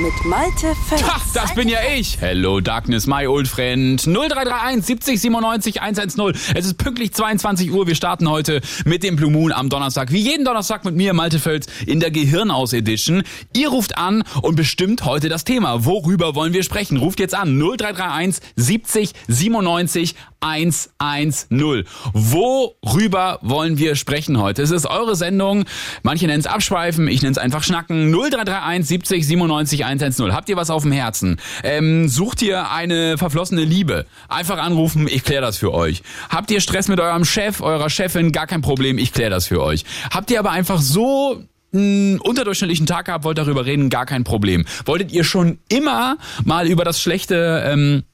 Mit Malte Fels. Ha, das bin ja ich. Hello Darkness, my old friend. 0331 70 97 110. Es ist pünktlich 22 Uhr. Wir starten heute mit dem Blue Moon am Donnerstag. Wie jeden Donnerstag mit mir, Malte Fels, in der Gehirnaus Edition. Ihr ruft an und bestimmt heute das Thema. Worüber wollen wir sprechen? Ruft jetzt an 0331 70 97 110. Worüber wollen wir sprechen heute? Es ist eure Sendung. Manche nennen es Abschweifen, ich nenne es einfach Schnacken. 0331 70 97 110. Habt ihr was auf dem Herzen? Ähm, sucht ihr eine verflossene Liebe? Einfach anrufen, ich kläre das für euch. Habt ihr Stress mit eurem Chef, eurer Chefin? Gar kein Problem, ich kläre das für euch. Habt ihr aber einfach so einen unterdurchschnittlichen Tag gehabt, wollt darüber reden, gar kein Problem. Wolltet ihr schon immer mal über das schlechte ähm,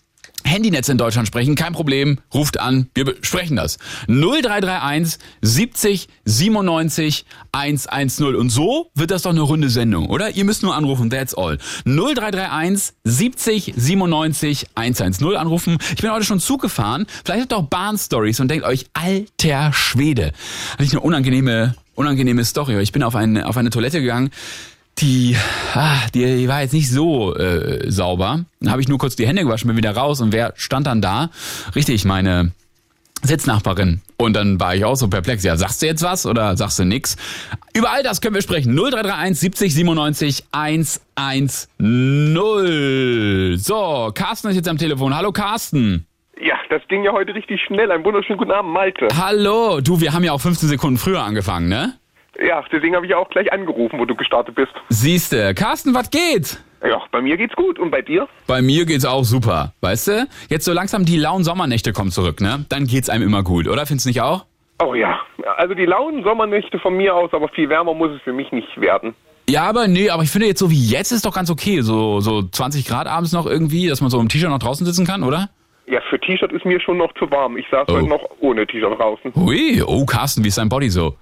Handynetz in Deutschland sprechen, kein Problem, ruft an, wir besprechen das. 0331 70 97 110 und so wird das doch eine runde Sendung, oder? Ihr müsst nur anrufen, that's all. 0331 70 97 110 anrufen. Ich bin heute schon Zug gefahren, vielleicht habt ihr auch Bahnstories und denkt euch, alter Schwede, habe ich eine unangenehme unangenehme Story. Ich bin auf eine auf eine Toilette gegangen die, ah, die war jetzt nicht so äh, sauber. Dann habe ich nur kurz die Hände gewaschen, bin wieder raus und wer stand dann da? Richtig, meine Sitznachbarin. Und dann war ich auch so perplex. Ja, sagst du jetzt was oder sagst du nix? Über all das können wir sprechen. 0331 70 97 110. So, Carsten ist jetzt am Telefon. Hallo Carsten. Ja, das ging ja heute richtig schnell. Einen wunderschönen guten Abend, Malte. Hallo. Du, wir haben ja auch 15 Sekunden früher angefangen, ne? Ja, deswegen habe ich auch gleich angerufen, wo du gestartet bist. Siehste, Carsten, was geht? Ja, bei mir geht's gut. Und bei dir? Bei mir geht's auch super. Weißt du? Jetzt so langsam die lauen Sommernächte kommen zurück, ne? Dann geht's einem immer gut, oder? Findest du nicht auch? Oh ja. Also die lauen Sommernächte von mir aus, aber viel wärmer muss es für mich nicht werden. Ja, aber nee, aber ich finde jetzt so wie jetzt ist doch ganz okay. So, so 20 Grad abends noch irgendwie, dass man so im T-Shirt noch draußen sitzen kann, oder? Ja, für T-Shirt ist mir schon noch zu warm. Ich saß Oh. heute noch ohne T-Shirt draußen. Hui, oh Carsten, wie ist dein Body so?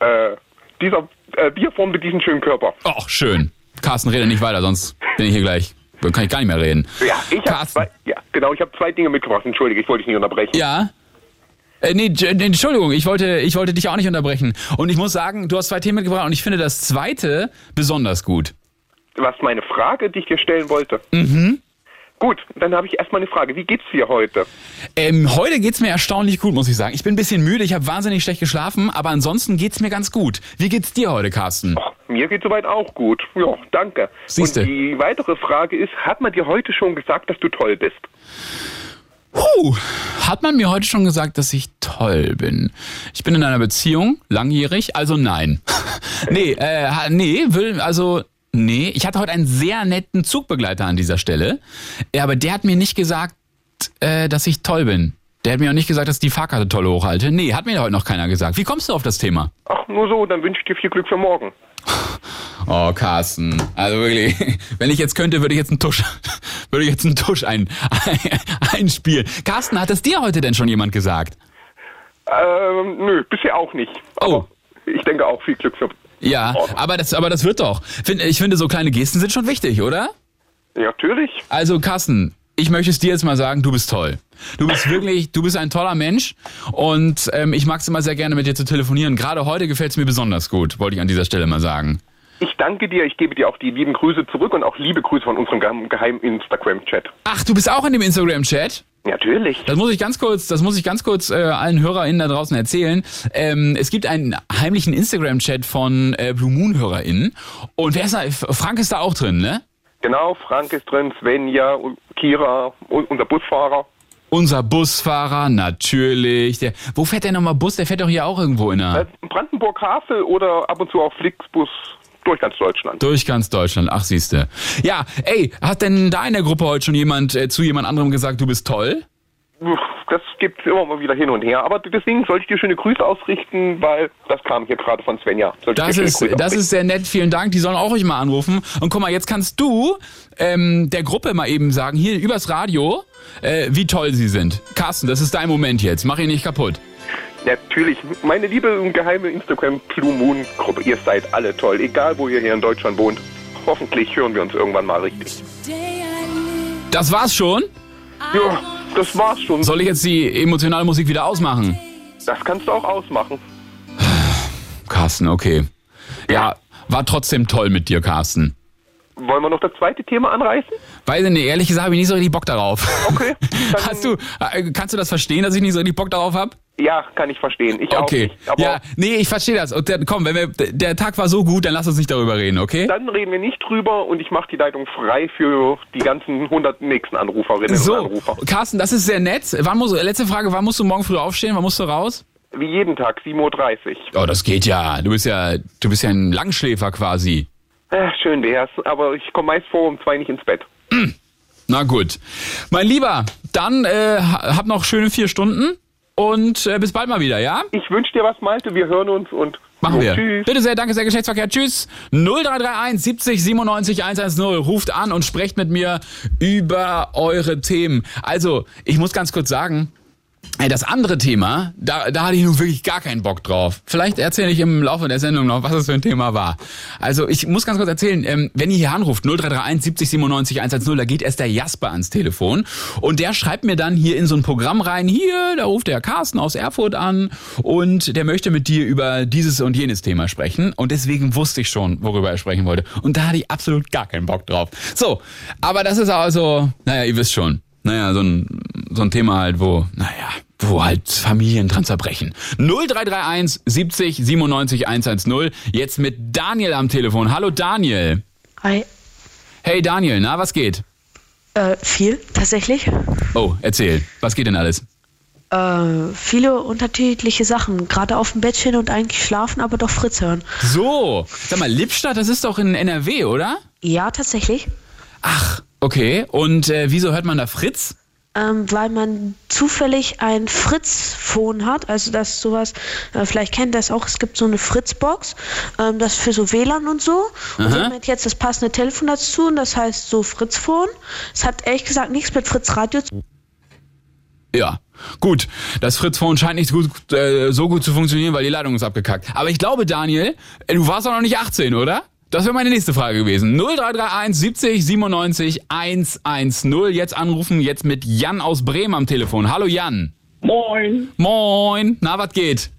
Äh, dieser äh, Bierform mit diesem schönen Körper. Och, schön. Carsten, rede nicht weiter, sonst bin ich hier gleich. Dann kann ich gar nicht mehr reden. Ja, ich habe Carsten. zwei, ja, genau, ich habe zwei Dinge mitgebracht. Entschuldige, ich wollte dich nicht unterbrechen. Ja? Äh, nee, Entschuldigung, ich wollte, ich wollte dich auch nicht unterbrechen. Und ich muss sagen, du hast zwei Themen mitgebracht und ich finde das zweite besonders gut. Was meine Frage, die ich dir stellen wollte. Mhm. Gut, dann habe ich erstmal eine Frage. Wie geht's dir heute? Ähm, heute geht's mir erstaunlich gut, muss ich sagen. Ich bin ein bisschen müde, ich habe wahnsinnig schlecht geschlafen, aber ansonsten geht's mir ganz gut. Wie geht's dir heute, Carsten? Mir geht soweit auch gut. Ja, danke. Siehste. Und die weitere Frage ist, hat man dir heute schon gesagt, dass du toll bist? Puh, hat man mir heute schon gesagt, dass ich toll bin? Ich bin in einer Beziehung, langjährig, also nein. nee, äh, nee, will, also, nee. Ich hatte heute einen sehr netten Zugbegleiter an dieser Stelle, aber der hat mir nicht gesagt, äh, dass ich toll bin. Der hat mir auch nicht gesagt, dass ich die Fahrkarte toll hochhalte. Nee, hat mir heute noch keiner gesagt. Wie kommst du auf das Thema? Ach, nur so, dann wünsche ich dir viel Glück für morgen. Oh, Carsten. Also wirklich, wenn ich jetzt könnte, würde ich jetzt einen Tusch, würde ich jetzt einen Tusch ein, einspielen. Carsten, hat es dir heute denn schon jemand gesagt? Ähm, nö, bisher auch nicht. Oh. Aber ich denke auch viel Glück für... Ja, aber das, aber das wird doch. Ich finde, so kleine Gesten sind schon wichtig, oder? Ja, natürlich. Also, Carsten, ich möchte es dir jetzt mal sagen, du bist toll. Du bist wirklich, du bist ein toller Mensch und ähm, ich mag es immer sehr gerne mit dir zu telefonieren. Gerade heute gefällt es mir besonders gut, wollte ich an dieser Stelle mal sagen. Ich danke dir, ich gebe dir auch die lieben Grüße zurück und auch liebe Grüße von unserem geheim- geheimen Instagram-Chat. Ach, du bist auch in dem Instagram-Chat? Natürlich. Das muss ich ganz kurz, das muss ich ganz kurz äh, allen HörerInnen da draußen erzählen. Ähm, es gibt einen heimlichen Instagram-Chat von äh, Blue Moon HörerInnen und wer ist da? Frank ist da auch drin, ne? Genau, Frank ist drin, Svenja, Kira, unser Busfahrer. Unser Busfahrer, natürlich. Der, wo fährt der nochmal Bus? Der fährt doch hier auch irgendwo in der... Äh, Brandenburg-Havel oder ab und zu auch Flixbus durch ganz Deutschland. Durch ganz Deutschland, ach siehste. Ja, ey, hat denn da in der Gruppe heute schon jemand äh, zu jemand anderem gesagt, du bist toll? Das gibt immer mal wieder hin und her. Aber deswegen soll ich dir schöne Grüße ausrichten, weil das kam hier gerade von Svenja. Soll Das ist, das ausrichten? ist sehr nett, vielen Dank. Die sollen auch euch mal anrufen. Und guck mal, jetzt kannst du ähm, der Gruppe mal eben sagen, hier übers Radio, äh, wie toll sie sind. Carsten, das ist dein Moment jetzt. Mach ihn nicht kaputt. Natürlich. Meine liebe und geheime Instagram Blue Moon Gruppe, ihr seid alle toll, egal wo ihr hier in Deutschland wohnt. Hoffentlich hören wir uns irgendwann mal richtig. Das war's schon? Ja, das war's schon. Soll ich jetzt die emotionale Musik wieder ausmachen? Das kannst du auch ausmachen. Carsten, okay. Ja, war trotzdem toll mit dir, Carsten. Wollen wir noch das zweite Thema anreißen? Weiß ich nicht, ehrlich gesagt habe ich nicht so richtig Bock darauf. Okay. Hast du, äh, kannst du das verstehen, dass ich nicht so richtig Bock darauf habe? Ja, kann ich verstehen. Ich auch Okay. nicht. Aber Ja, nee, ich verstehe das. Und der, komm, wenn wir, der Tag war so gut, dann lass uns nicht darüber reden, okay? dann reden wir nicht drüber und ich mache die Leitung frei für die ganzen 100 nächsten Anruferinnen und So, Anrufer. Carsten, das ist sehr nett. Wann muss, letzte Frage, wann musst du morgen früh aufstehen? Wann musst du raus? Wie jeden Tag, 7.30 Uhr. Oh, das geht ja. Du bist ja, du bist ja ein Langschläfer quasi. Äh, schön wär's, aber ich komme meist vor um zwei nicht ins Bett. Na gut. Mein Lieber, dann äh, hab noch schöne vier Stunden und äh, bis bald mal wieder, ja? Ich wünsche dir was, Malte. Wir hören uns und Machen wir. Tschüss. Bitte sehr, danke sehr, Geschlechtsverkehr. Tschüss. 0331 70 97 110. Ruft an und sprecht mit mir über eure Themen. Also, ich muss ganz kurz sagen, ey, das andere Thema, da, da hatte ich nun wirklich gar keinen Bock drauf. Vielleicht erzähle ich im Laufe der Sendung noch, was das für ein Thema war. Also ich muss ganz kurz erzählen, ähm, wenn ihr hier anruft, 0331 70 97 110, da geht erst der Jasper ans Telefon und der schreibt mir dann hier in so ein Programm rein, hier, da ruft der Carsten aus Erfurt an und der möchte mit dir über dieses und jenes Thema sprechen und deswegen wusste ich schon, worüber er sprechen wollte und da hatte ich absolut gar keinen Bock drauf. So, aber das ist also, naja, ihr wisst schon, naja, so ein, so ein Thema halt, wo, naja, wo halt Familien dran zerbrechen. 0331 70 97 110. Jetzt mit Daniel am Telefon. Hallo Daniel. Hi. Hey Daniel, na, was geht? Äh, viel, tatsächlich. Oh, erzähl. Was geht denn alles? Äh, viele unterschiedliche Sachen. Gerade auf dem Bettchen und eigentlich schlafen, aber doch Fritz hören. So, sag mal, Lippstadt, das ist doch in NRW, oder? Ja, tatsächlich. Ach, okay. Und äh, wieso hört man da Fritz? Ähm, weil man zufällig ein Fritz-Phone hat, also das sowas, äh, vielleicht kennt das auch, es gibt so eine Fritz-Box, ähm, das für so WLAN und so. Und Aha. wir haben jetzt jetzt das passende Telefon dazu und das heißt so Fritz-Phone. Es hat ehrlich gesagt nichts mit Fritz-Radio zu Ja, gut. Das Fritz-Phone scheint nicht gut, äh, so gut zu funktionieren, weil die Leitung ist abgekackt. Aber ich glaube, Daniel, äh, du warst doch noch nicht 18, oder? Das wäre meine nächste Frage gewesen. 0331 70 97 110. Jetzt anrufen, jetzt mit Jan aus Bremen am Telefon. Hallo Jan. Moin, Moin. Na, was geht?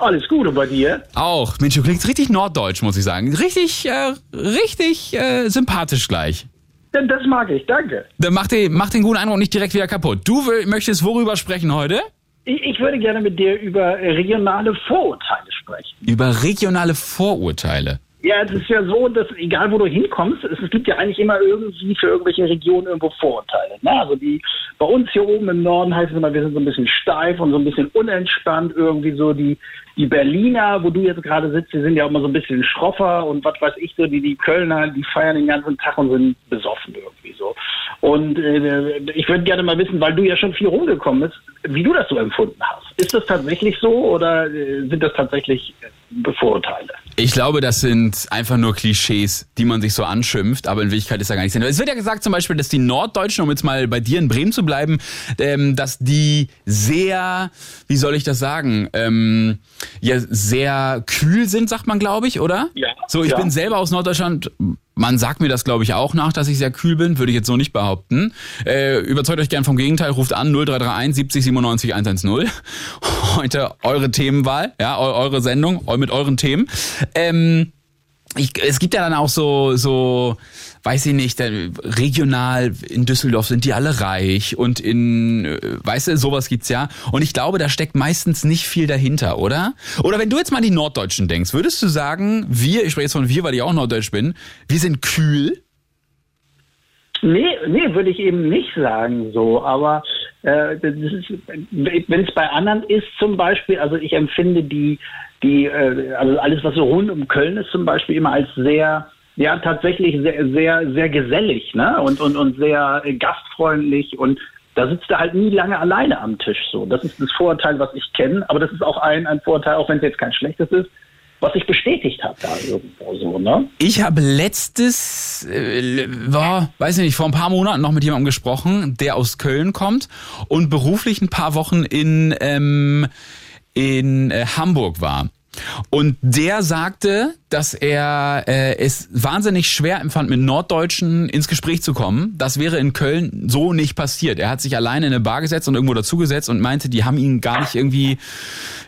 alles Gute bei dir? Auch. Mensch, du klingst richtig norddeutsch, muss ich sagen. Richtig, äh, richtig äh, sympathisch gleich. Ja, Das mag ich, danke. Dann mach den, mach den guten Eindruck nicht direkt wieder kaputt. Du will, möchtest worüber sprechen heute? Ich, ich würde gerne mit dir über regionale Vorurteile sprechen. Über regionale Vorurteile. Ja, es ist ja so, dass egal wo du hinkommst, es, gibt ja eigentlich immer irgendwie für irgendwelche Regionen irgendwo Vorurteile. Ne? Also die bei uns hier oben im Norden heißt es immer, wir sind so ein bisschen steif und so ein bisschen unentspannt. Irgendwie so die die Berliner, wo du jetzt gerade sitzt, die sind ja immer so ein bisschen schroffer und was weiß ich so, die die Kölner, die feiern den ganzen Tag und sind besoffen irgendwie so. Und äh, ich würde gerne mal wissen, weil du ja schon viel rumgekommen bist, wie du das so empfunden hast. Ist das tatsächlich so oder äh, sind das tatsächlich äh, Vorurteile? Ich glaube, das sind einfach nur Klischees, die man sich so anschimpft, aber in Wirklichkeit ist da gar nichts. Es wird ja gesagt zum Beispiel, dass die Norddeutschen, um jetzt mal bei dir in Bremen zu bleiben, ähm, dass die sehr, wie soll ich das sagen, ähm, ja, sehr kühl sind, sagt man, glaube ich, oder? Ja. So, ich Ja. bin selber aus Norddeutschland. Man sagt mir das, glaube ich, auch nach, dass ich sehr kühl bin, würde ich jetzt so nicht behaupten. Äh, überzeugt euch gern vom Gegenteil, ruft an 0331 70 97 110. Heute eure Themenwahl, ja, eu eure Sendung mit euren Themen. Ähm, ich, es gibt ja dann auch so, so, weiß ich nicht, regional in Düsseldorf sind die alle reich und in, äh, weißt du, sowas gibt's ja. Und ich glaube, da steckt meistens nicht viel dahinter, oder? Oder wenn du jetzt mal an die Norddeutschen denkst, würdest du sagen, wir, ich spreche jetzt von wir, weil ich auch Norddeutsch bin, wir sind kühl? Nee, nee, würde ich eben nicht sagen so, aber äh, wenn es bei anderen ist zum Beispiel, also ich empfinde die, die, äh, also alles, was so rund um Köln ist zum Beispiel immer als sehr, ja tatsächlich sehr, sehr, sehr gesellig, ne? Und, und, und sehr gastfreundlich und da sitzt er halt nie lange alleine am Tisch so. Das ist das Vorurteil, was ich kenne, aber das ist auch ein, ein Vorurteil, auch wenn es jetzt kein schlechtes ist, was sich bestätigt hat da irgendwo so, ne? Ich habe letztes, äh, war, weiß nicht, vor ein paar Monaten noch mit jemandem gesprochen, der aus Köln kommt und beruflich ein paar Wochen in, ähm, in äh, Hamburg war. Und der sagte, dass er äh, es wahnsinnig schwer empfand, mit Norddeutschen ins Gespräch zu kommen. Das wäre in Köln so nicht passiert. Er hat sich alleine in eine Bar gesetzt und irgendwo dazugesetzt und meinte, die haben ihn gar nicht irgendwie,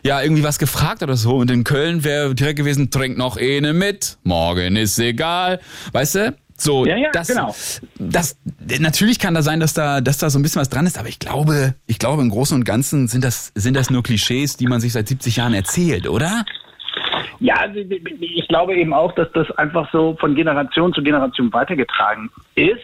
ja, irgendwie was gefragt oder so. Und in Köln wäre direkt gewesen, trink noch eine mit, morgen ist egal. Weißt du? So, Ja, ja, das, genau. das, natürlich kann da sein, dass da, dass da so ein bisschen was dran ist, aber ich glaube, ich glaube im Großen und Ganzen sind das, sind das nur Klischees, die man sich seit 70 Jahren erzählt, oder? Ja, also ich glaube eben auch, dass das einfach so von Generation zu Generation weitergetragen ist.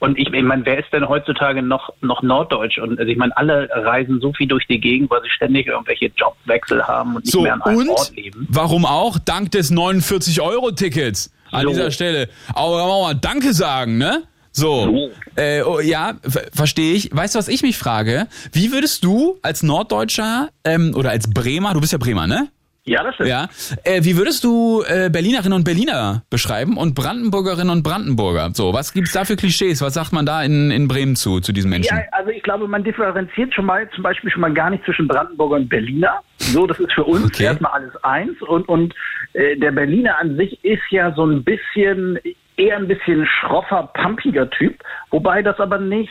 Und ich, ich meine, wer ist denn heutzutage noch, noch Norddeutsch? Und also ich meine, alle reisen so viel durch die Gegend, weil sie ständig irgendwelche Jobwechsel haben und nicht So, mehr an einem und Ort leben. warum auch? Dank des 49-Euro-Tickets an So. dieser Stelle. Aber mal Danke sagen, ne? So, So. Äh, oh, ja, ver- verstehe ich. Weißt du, was ich mich frage? Wie würdest du als Norddeutscher ähm, oder als Bremer, du bist ja Bremer, ne? Ja, das ist. Ja. Äh, wie würdest du äh, Berlinerinnen und Berliner beschreiben und Brandenburgerinnen und Brandenburger? So, was gibt's da für Klischees? Was sagt man da in, in Bremen zu, zu diesen Menschen? Ja, also ich glaube, man differenziert schon mal zum Beispiel schon mal gar nicht zwischen Brandenburger und Berliner. So, das ist für uns Okay. erstmal alles eins. Und, und äh, der Berliner an sich ist ja so ein bisschen, eher ein bisschen schroffer, pumpiger Typ, wobei das aber nicht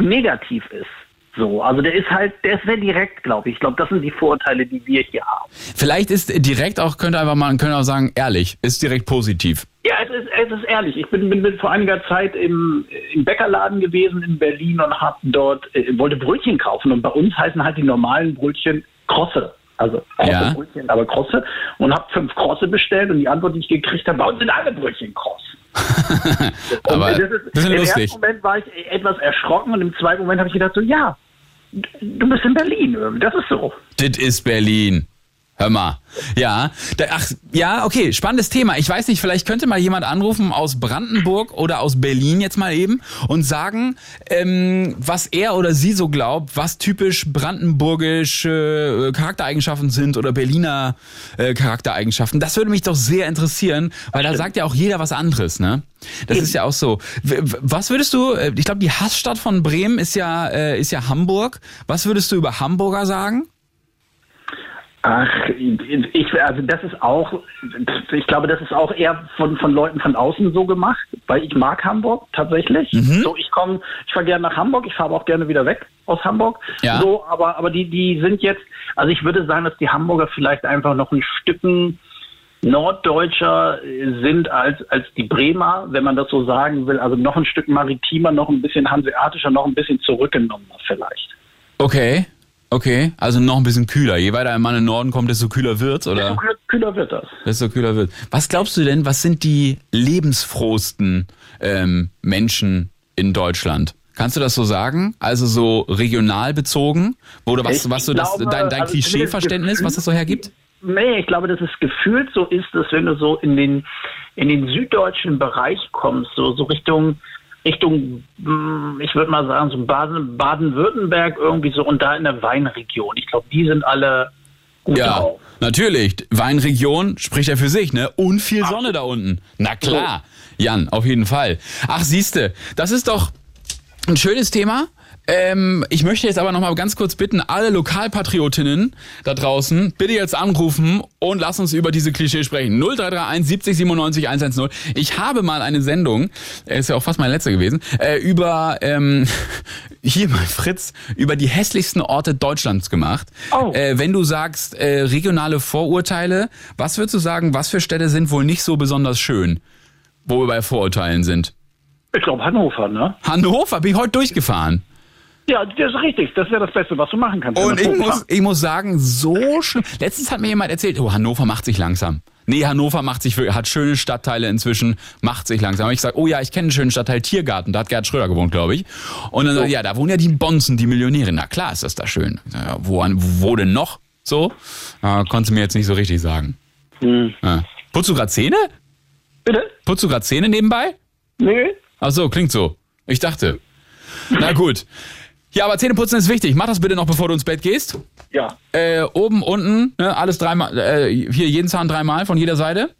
negativ ist. So, also der ist halt, der ist sehr direkt, glaube ich. Ich glaube, das sind die Vorurteile, die wir hier haben. Vielleicht ist direkt auch, könnte einfach mal, könnte auch sagen, ehrlich, ist direkt positiv. Ja, es ist, es ist ehrlich. Ich bin, bin, bin vor einiger Zeit im, im Bäckerladen gewesen in Berlin und hab dort äh, wollte Brötchen kaufen und bei uns heißen halt die normalen Brötchen Krosse. Also Krosse Ja. Brötchen, aber Krosse und habe fünf Krosse bestellt und die Antwort, die ich gekriegt habe, bei uns sind alle Brötchen kross. Aber das ist, bisschen Im lustig. ersten Moment war ich etwas erschrocken und im zweiten Moment habe ich gedacht so, ja, du bist in Berlin, das ist so. Das ist Berlin. Hör mal. Ja, ach, ja, okay, spannendes Thema. Ich weiß nicht, vielleicht könnte mal jemand anrufen aus Brandenburg oder aus Berlin jetzt mal eben und sagen, ähm, was er oder sie so glaubt, was typisch brandenburgische äh, Charaktereigenschaften sind oder Berliner äh, Charaktereigenschaften. Das würde mich doch sehr interessieren, weil da sagt ja auch jeder was anderes, ne? Das ist ja auch so. Was würdest du, äh, ich glaube, die Hassstadt von Bremen ist ja, äh, ist ja Hamburg. Was würdest du über Hamburger sagen? Ach, ich, also das ist auch, ich glaube, das ist auch eher von, von Leuten von außen so gemacht, weil ich mag Hamburg tatsächlich. Mhm. So, ich komme, ich fahre gerne nach Hamburg, ich fahre auch gerne wieder weg aus Hamburg. Ja. So, aber, aber die, die sind jetzt, also ich würde sagen, dass die Hamburger vielleicht einfach noch ein Stücken norddeutscher sind als, als die Bremer, wenn man das so sagen will. Also noch ein Stück maritimer, noch ein bisschen hanseatischer, noch ein bisschen zurückgenommener vielleicht. Okay, okay. Also noch ein bisschen kühler. Je weiter man in den Norden kommt, desto kühler wird's, oder? kühler, kühler wird das. Desto kühler wird. Was glaubst du denn, was sind die lebensfrohsten ähm, Menschen in Deutschland? Kannst du das so sagen? Also so regional bezogen? Oder was, Ich was so das, glaube, dein, dein also Klischeeverständnis, was das so hergibt? Nee, ich glaube, dass es gefühlt so ist, dass wenn du so in den, in den süddeutschen Bereich kommst, so, so Richtung, Richtung, mm, ich würde mal sagen, so Baden, Baden-Württemberg irgendwie so und da in der Weinregion. Ich glaube, die sind alle gut Ja, drauf. natürlich. Weinregion spricht ja für sich, ne? Und viel Sonne da unten. Na klar. Jan, auf jeden Fall. Ach, siehste, das ist doch ein schönes Thema. Ähm, ich möchte jetzt aber noch mal ganz kurz bitten, alle Lokalpatriotinnen da draußen, bitte jetzt anrufen und lass uns über diese Klischee sprechen. 0331 70 97 110. Ich habe mal eine Sendung, äh, ist ja auch fast meine letzte gewesen, äh, über, ähm, hier mal Fritz, über die hässlichsten Orte Deutschlands gemacht. Oh. Äh, wenn du sagst, äh, regionale Vorurteile, was würdest du sagen, was für Städte sind wohl nicht so besonders schön, wo wir bei Vorurteilen sind? Ich glaube, Hannover, ne? Hannover, bin ich heute durchgefahren. Ja, das ist richtig. Das wäre das Beste, was du machen kannst. Und ich muss, ich muss sagen, so schlimm. Letztens hat mir jemand erzählt, oh, Hannover macht sich langsam. Nee, Hannover macht sich, hat schöne Stadtteile inzwischen, macht sich langsam. Hab ich gesagt, oh ja, ich kenne einen schönen Stadtteil Tiergarten, da hat Gerd Schröder gewohnt, glaube ich. Und dann, so. ja, da wohnen ja die Bonzen, die Millionäre. Na klar ist das da schön. Ja, wo, wo denn noch? So? Äh, konntest du mir jetzt nicht so richtig sagen. Hm. Ja. Putzt du grad Zähne? Bitte? Putzt du grad Zähne nebenbei? Nee? Ach so, klingt so. Ich dachte. Na gut. Ja, aber Zähneputzen ist wichtig. Mach das bitte noch, bevor du ins Bett gehst. Ja. Äh, oben, unten, ne, alles dreimal, äh, hier jeden Zahn dreimal von jeder Seite.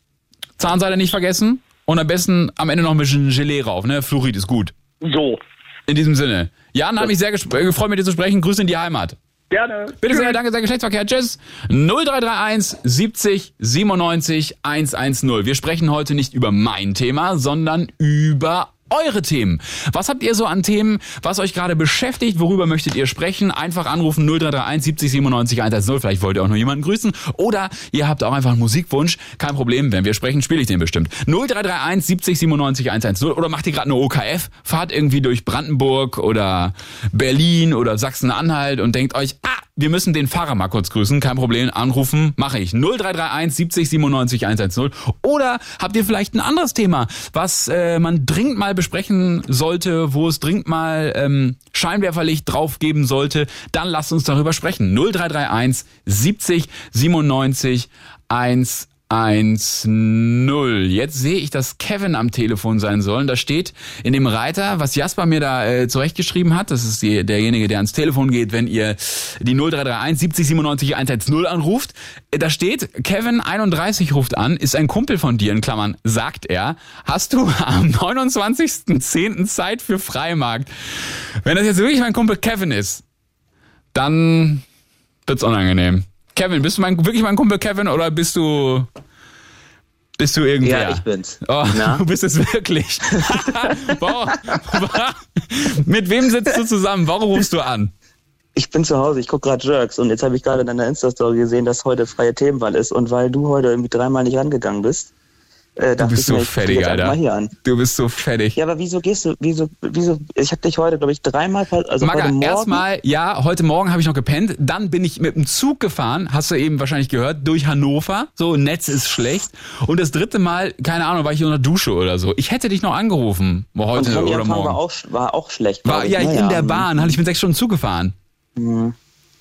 Zahnseite nicht vergessen. Und am besten am Ende noch ein bisschen Gelee rauf, ne? Fluorid ist gut. So. In diesem Sinne. Jan, hat mich sehr äh, gefreut, mit dir zu sprechen. Grüße in die Heimat. Gerne. Bitte sehr, danke, sehr Geschlechtsverkehr. Tschüss. 0331 70 97 110. Wir sprechen heute nicht über mein Thema, sondern über eure Themen. Was habt ihr so an Themen, was euch gerade beschäftigt? Worüber möchtet ihr sprechen? Einfach anrufen 0331 70 97 110. Vielleicht wollt ihr auch nur jemanden grüßen. Oder ihr habt auch einfach einen Musikwunsch. Kein Problem, wenn wir sprechen, spiele ich den bestimmt. 0331 70 97 110. Oder macht ihr gerade eine OKF? Fahrt irgendwie durch Brandenburg oder Berlin oder Sachsen-Anhalt und denkt euch, ah, wir müssen den Fahrer mal kurz grüßen. Kein Problem, anrufen, mache ich. 0331 70 97 110. Oder habt ihr vielleicht ein anderes Thema, was äh, man dringend mal besprechen sollte, wo es dringend mal ähm, Scheinwerferlicht drauf geben sollte, dann lasst uns darüber sprechen. 0331 70 97 110. 1-0. Jetzt sehe ich, dass Kevin am Telefon sein soll. Und da steht in dem Reiter, was Jasper mir da äh, zurechtgeschrieben hat, das ist die, derjenige, der ans Telefon geht, wenn ihr die 0331 70 97 110 anruft. Äh, Da steht, Kevin 31 ruft an, ist ein Kumpel von dir, in Klammern, sagt er. Hast du am 29.10. Zeit für Freimarkt? Wenn das jetzt wirklich mein Kumpel Kevin ist, dann wird's unangenehm. Kevin, bist du mein, wirklich mein Kumpel Kevin oder bist du bist du irgendwer? Ja, ich bin's. Oh, du bist es wirklich. Boah. Mit wem sitzt du zusammen? Warum rufst du an? Ich bin zu Hause, ich gucke gerade Jerks und jetzt habe ich gerade in deiner Insta-Story gesehen, dass heute freie Themenwahl ist und weil du heute irgendwie dreimal nicht rangegangen bist, äh, Du bist ich so mir, einfach Alter. mal hier an. Du bist so fettig. Ja, aber wieso gehst du, wieso, wieso, ich habe dich heute, glaube ich, dreimal, ver- also Maga, heute Morgen, erstmal, ja, heute Morgen habe ich noch gepennt. Dann bin ich mit dem Zug gefahren, hast du eben wahrscheinlich gehört, durch Hannover. So, Netz ist schlecht. Und das dritte Mal, keine Ahnung, war ich in der Dusche oder so. Ich hätte dich noch angerufen, und heute oder Handyempfang morgen. war auch, war auch schlecht. War, ja, Naja, in der. Bahn, hatte ich mit sechs Stunden Zug gefahren.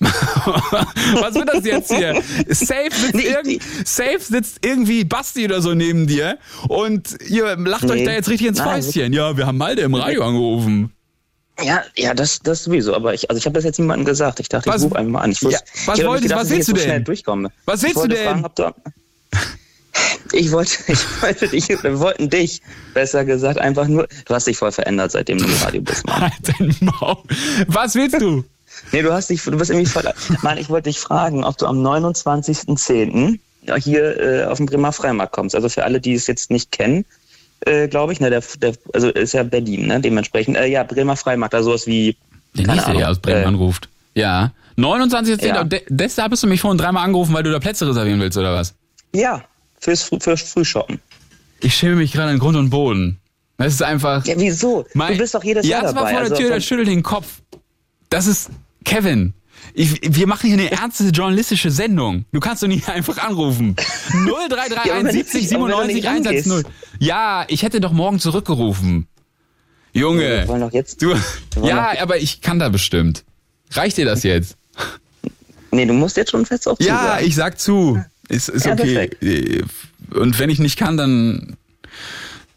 Was wird das jetzt hier? Safe sitzt, Nee, irgend, safe sitzt irgendwie Basti oder so neben dir und ihr lacht euch Nee. da jetzt richtig ins Nein, Fäustchen. Ja, wir haben Malte im Radio angerufen. Ja, ja, das, das sowieso, aber ich, also ich habe das jetzt niemandem gesagt. Ich dachte, Was- ich rufe einfach mal an. Ich wusste, Ja, was ich wolltest- gedacht, was willst du so denn? durchkomme. Was willst ich wollte du denn? Fragen, du, ich wollte, ich wollte dich, wir wollten dich, besser gesagt, einfach nur, du hast dich voll verändert, seitdem du im Radio bist, Mann. Dein Maul. Was willst du? Nee, du hast dich, du bist irgendwie voll, Mann, ich wollte dich fragen, ob du am 29.10. hier äh, auf den Bremer Freimarkt kommst. Also für alle, die es jetzt nicht kennen, äh, glaube ich, ne, der, der, also ist ja Berlin, ne, dementsprechend, äh, ja, Bremer Freimarkt, also sowas wie, Der nächste, der aus Bremen äh, anruft. Ja. 29.10. Ja. Und de- deshalb hast du mich vorhin dreimal angerufen, weil du da Plätze reservieren willst, oder was? Ja, fürs, fürs Frühshoppen. Ich schäme mich gerade in Grund und Boden. Das ist einfach. Ja, wieso? Mein- du bist doch jedes ja, Jahr das war dabei. vor der also Tür, der schüttelt den Kopf. Das ist Kevin. Ich, wir machen hier eine ernste journalistische Sendung. Du kannst doch nicht einfach anrufen. 0331 Ja, aber wenn 70 du- aber wenn du 97 nicht 110. Ja, ich hätte doch morgen zurückgerufen. Junge. Wir wollen doch jetzt. Du, ja, aber ich kann da bestimmt. Reicht dir das jetzt? Nee, du musst jetzt schon fest auf Ja, zusagen. ich sag zu. Ist, ist Ja, okay. perfekt. Und wenn ich nicht kann, dann.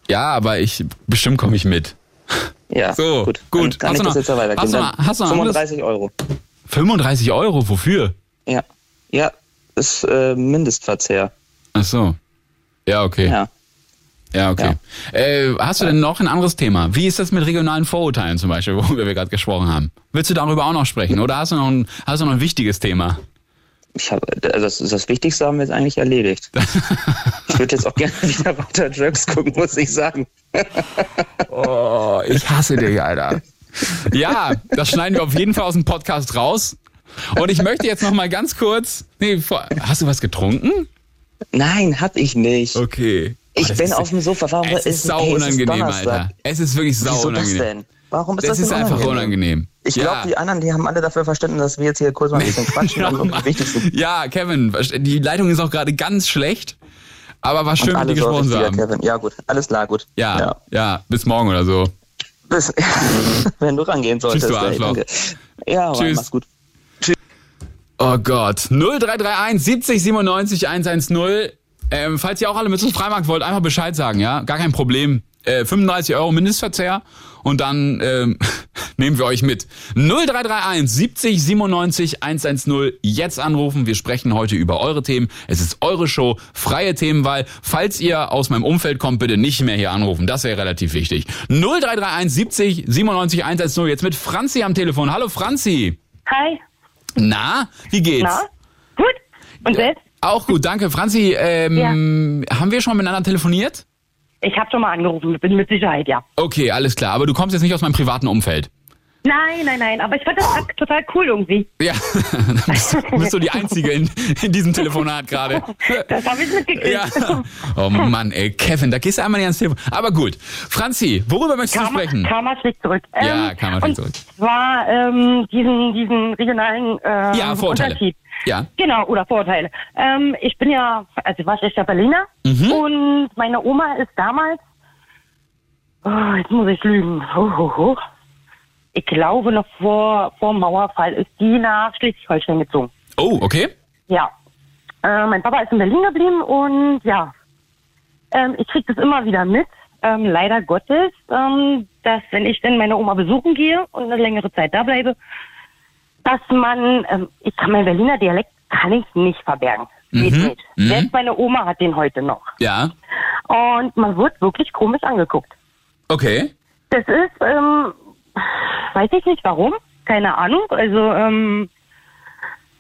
Ja, aber ich bestimmt komme ich mit. Ja, So, gut. gut. Kann Hast ich du das jetzt ja weitergeben. hast noch- hast du noch anderes? 35 Euro. 35 Euro, wofür? Ja. Ja, ist äh, Mindestverzehr. Ach so. Ja, okay. Ja, Ja. okay. Äh, hast du denn noch ein anderes Thema? Wie ist das mit regionalen Vorurteilen zum Beispiel, worüber wir gerade gesprochen haben? Willst du darüber auch noch sprechen? Oder hast du noch ein, hast du noch ein wichtiges Thema? Ich habe, also das, das Wichtigste haben wir jetzt eigentlich erledigt. ich würde jetzt auch gerne wieder weiter Jerks gucken, muss ich sagen. Oh, ich hasse dich, Alter. Ja, das schneiden wir auf jeden Fall aus dem Podcast raus. Und ich möchte jetzt noch mal ganz kurz. Nee, vor, hast du was getrunken? Nein, hab ich nicht. Okay. Ich Oh, das bin ist- auf dem Sofa. Warum Es ist sau ey, es unangenehm. Alter. Es ist wirklich sau Wieso das unangenehm. denn? Warum ist Das das, ist denn einfach unangenehm. Ich Ja. glaube, die anderen, die haben alle dafür verstanden, dass wir jetzt hier kurz mal ein bisschen quatschen und. Ja, Kevin, die Leitung ist auch gerade ganz schlecht. Aber war schön, mit dir gesprochen zu haben. Kevin. Ja, gut. Alles klar, gut. Ja, ja, ja, bis morgen oder so. Bis, wenn du rangehen solltest. du ey, Arschloch. Ja, Tschüss. mach's gut. Oh Gott. 0331 70 97 110. Ähm, falls ihr auch alle mit zum Freimarkt wollt, einfach Bescheid sagen, ja? Gar kein Problem. Äh, 35 Euro Mindestverzehr und dann ähm, nehmen wir euch mit. 0331 70 97 110. Jetzt anrufen. Wir sprechen heute über eure Themen. Es ist eure Show, freie Themenwahl. Falls ihr aus meinem Umfeld kommt, bitte nicht mehr hier anrufen. Das wäre relativ wichtig. 0331 70 97 110. Jetzt mit Franzi am Telefon. Hallo Franzi. Hi. Na, wie geht's? Na? Gut. Und selbst? Auch gut, danke. Franzi, ähm, haben wir schon miteinander telefoniert? Ich habe schon mal angerufen, bin mit Sicherheit, ja. Okay, alles klar. Aber du kommst jetzt nicht aus meinem privaten Umfeld. Nein, nein, nein, aber ich fand das total cool irgendwie. Ja, du bist, du bist so die Einzige in, in diesem Telefonat gerade. Das habe ich mitgekriegt. Ja. Oh Mann, ey, Kevin, da gehst du einmal nicht ans Telefon. Aber gut. Franzi, worüber möchtest du Karma, sprechen? Karma schlägt zurück. Ja, Karma schlägt und zurück. zwar ähm, diesen, diesen regionalen ähm, Ja, Vorurteile. Unterschied. Ja. Genau, oder Vorurteile. Ähm, ich bin ja, also ich war schlechter Berliner Mhm. und meine Oma ist damals, oh, jetzt muss ich lügen, ho, ho, ho. ich glaube noch vor, vor dem Mauerfall ist die nach Schleswig-Holstein gezogen. Oh, okay. Ja. Äh, mein Papa ist in Berlin geblieben und ja, ähm, ich kriege das immer wieder mit, ähm, leider Gottes, ähm, dass wenn ich dann meine Oma besuchen gehe und eine längere Zeit da bleibe, dass man, ähm, ich kann mein Berliner Dialekt kann ich nicht verbergen. Geht Mhm, nicht. mhm. Selbst meine Oma hat den heute noch. Ja. Und man wird wirklich komisch angeguckt. Okay. Das ist, ähm, weiß ich nicht warum, keine Ahnung. Also, ähm,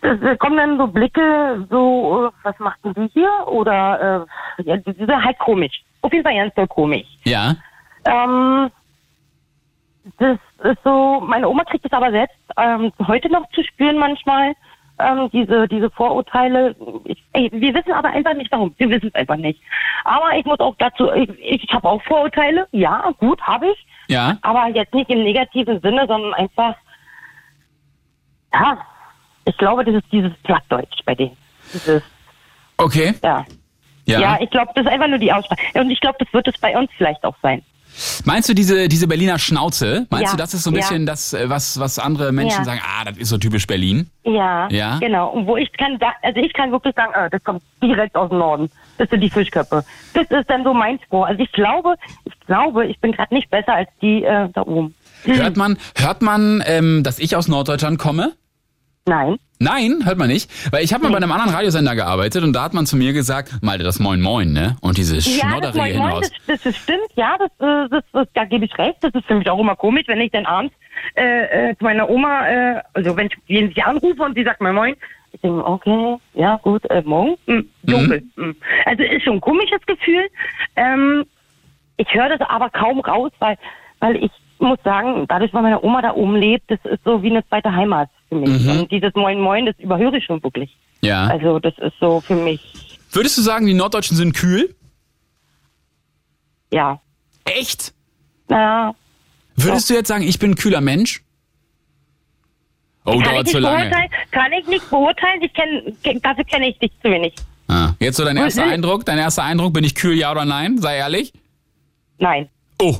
es kommen dann so Blicke, so, äh, was macht denn die hier? Oder, äh, ja, die sind halt komisch. Auf jeden Fall ganz doll komisch. Ja. Ähm, das ist so, meine Oma kriegt es aber selbst ähm, heute noch zu spüren manchmal, ähm, diese, diese Vorurteile. Ich, ey, wir wissen aber einfach nicht warum. Wir wissen es einfach nicht. Aber ich muss auch dazu, ich, ich habe auch Vorurteile. Ja, gut, habe ich. Ja. Aber jetzt nicht im negativen Sinne, sondern einfach, ja, ich glaube, das ist dieses Plattdeutsch bei denen. Dieses, Okay. ja. Ja. Ja, ich glaube, das ist einfach nur die Aussprache. Und ich glaube, das wird es bei uns vielleicht auch sein. Meinst du diese, diese Berliner Schnauze? Meinst Ja, du, das ist so ein ja. bisschen das, äh, was, was andere Menschen Ja. sagen, ah, das ist so typisch Berlin? Ja, Ja? genau. Und wo ich kann, also ich kann wirklich sagen, äh, das kommt direkt aus dem Norden. Das sind die Fischköpfe. Das ist dann so mein Spruch. Also ich glaube, ich glaube, ich bin gerade nicht besser als die äh, da oben. Hört man, hört man, ähm, dass ich aus Norddeutschland komme? Nein. Nein, hört man nicht. Weil ich habe mal bei einem anderen Radiosender gearbeitet und da hat man zu mir gesagt, Malte, das Moin Moin, ne? Und dieses Ja, das, Schnodderige Moin Moin, das, das, stimmt, ja, das, äh, das, das, da gebe ich recht. Das ist für mich auch immer komisch, wenn ich dann abends äh, äh, zu meiner Oma, äh, also wenn ich wenn sie anrufe und sie sagt Moin Moin, ich denke, okay, ja gut, äh, morgen, hm, dunkel. Hm. Also ist schon ein komisches Gefühl. Ähm, ich höre das aber kaum raus, weil, weil ich muss sagen, dadurch, weil meine Oma da oben lebt, das ist so wie eine zweite Heimat für mich. Mhm. Und dieses Moin Moin, das überhöre ich schon wirklich. Ja. Also das ist so für mich, Würdest du sagen, die Norddeutschen sind kühl? ja, Echt? na, Würdest du jetzt sagen, ich bin ein kühler Mensch? Oh, Kann ich, dauert nicht zu lange. beurteilen, kann ich nicht beurteilen. Ich kenn, dafür kenne ich dich zu wenig. Ah, jetzt so dein erster Mhm. Eindruck, dein erster Eindruck, bin ich kühl, ja oder nein? Sei ehrlich. Nein. Oh,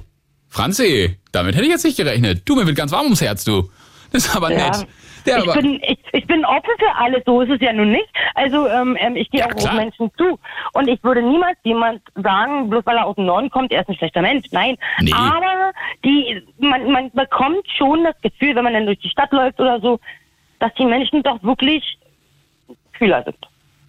Franzi, damit hätte ich jetzt nicht gerechnet. Du, mir wird ganz warm ums Herz, du. Das ist aber Ja. nett. Ja, ich, bin, ich, ich bin offen für alles, so ist es ja nun nicht. Also ähm, ähm, ich gehe Ja, auch auf Menschen zu. Und ich würde niemals jemand sagen, bloß weil er aus dem Norden kommt, er ist ein schlechter Mensch. Nein. Nee. Aber die, man, man bekommt schon das Gefühl, wenn man dann durch die Stadt läuft oder so, dass die Menschen doch wirklich kühler sind.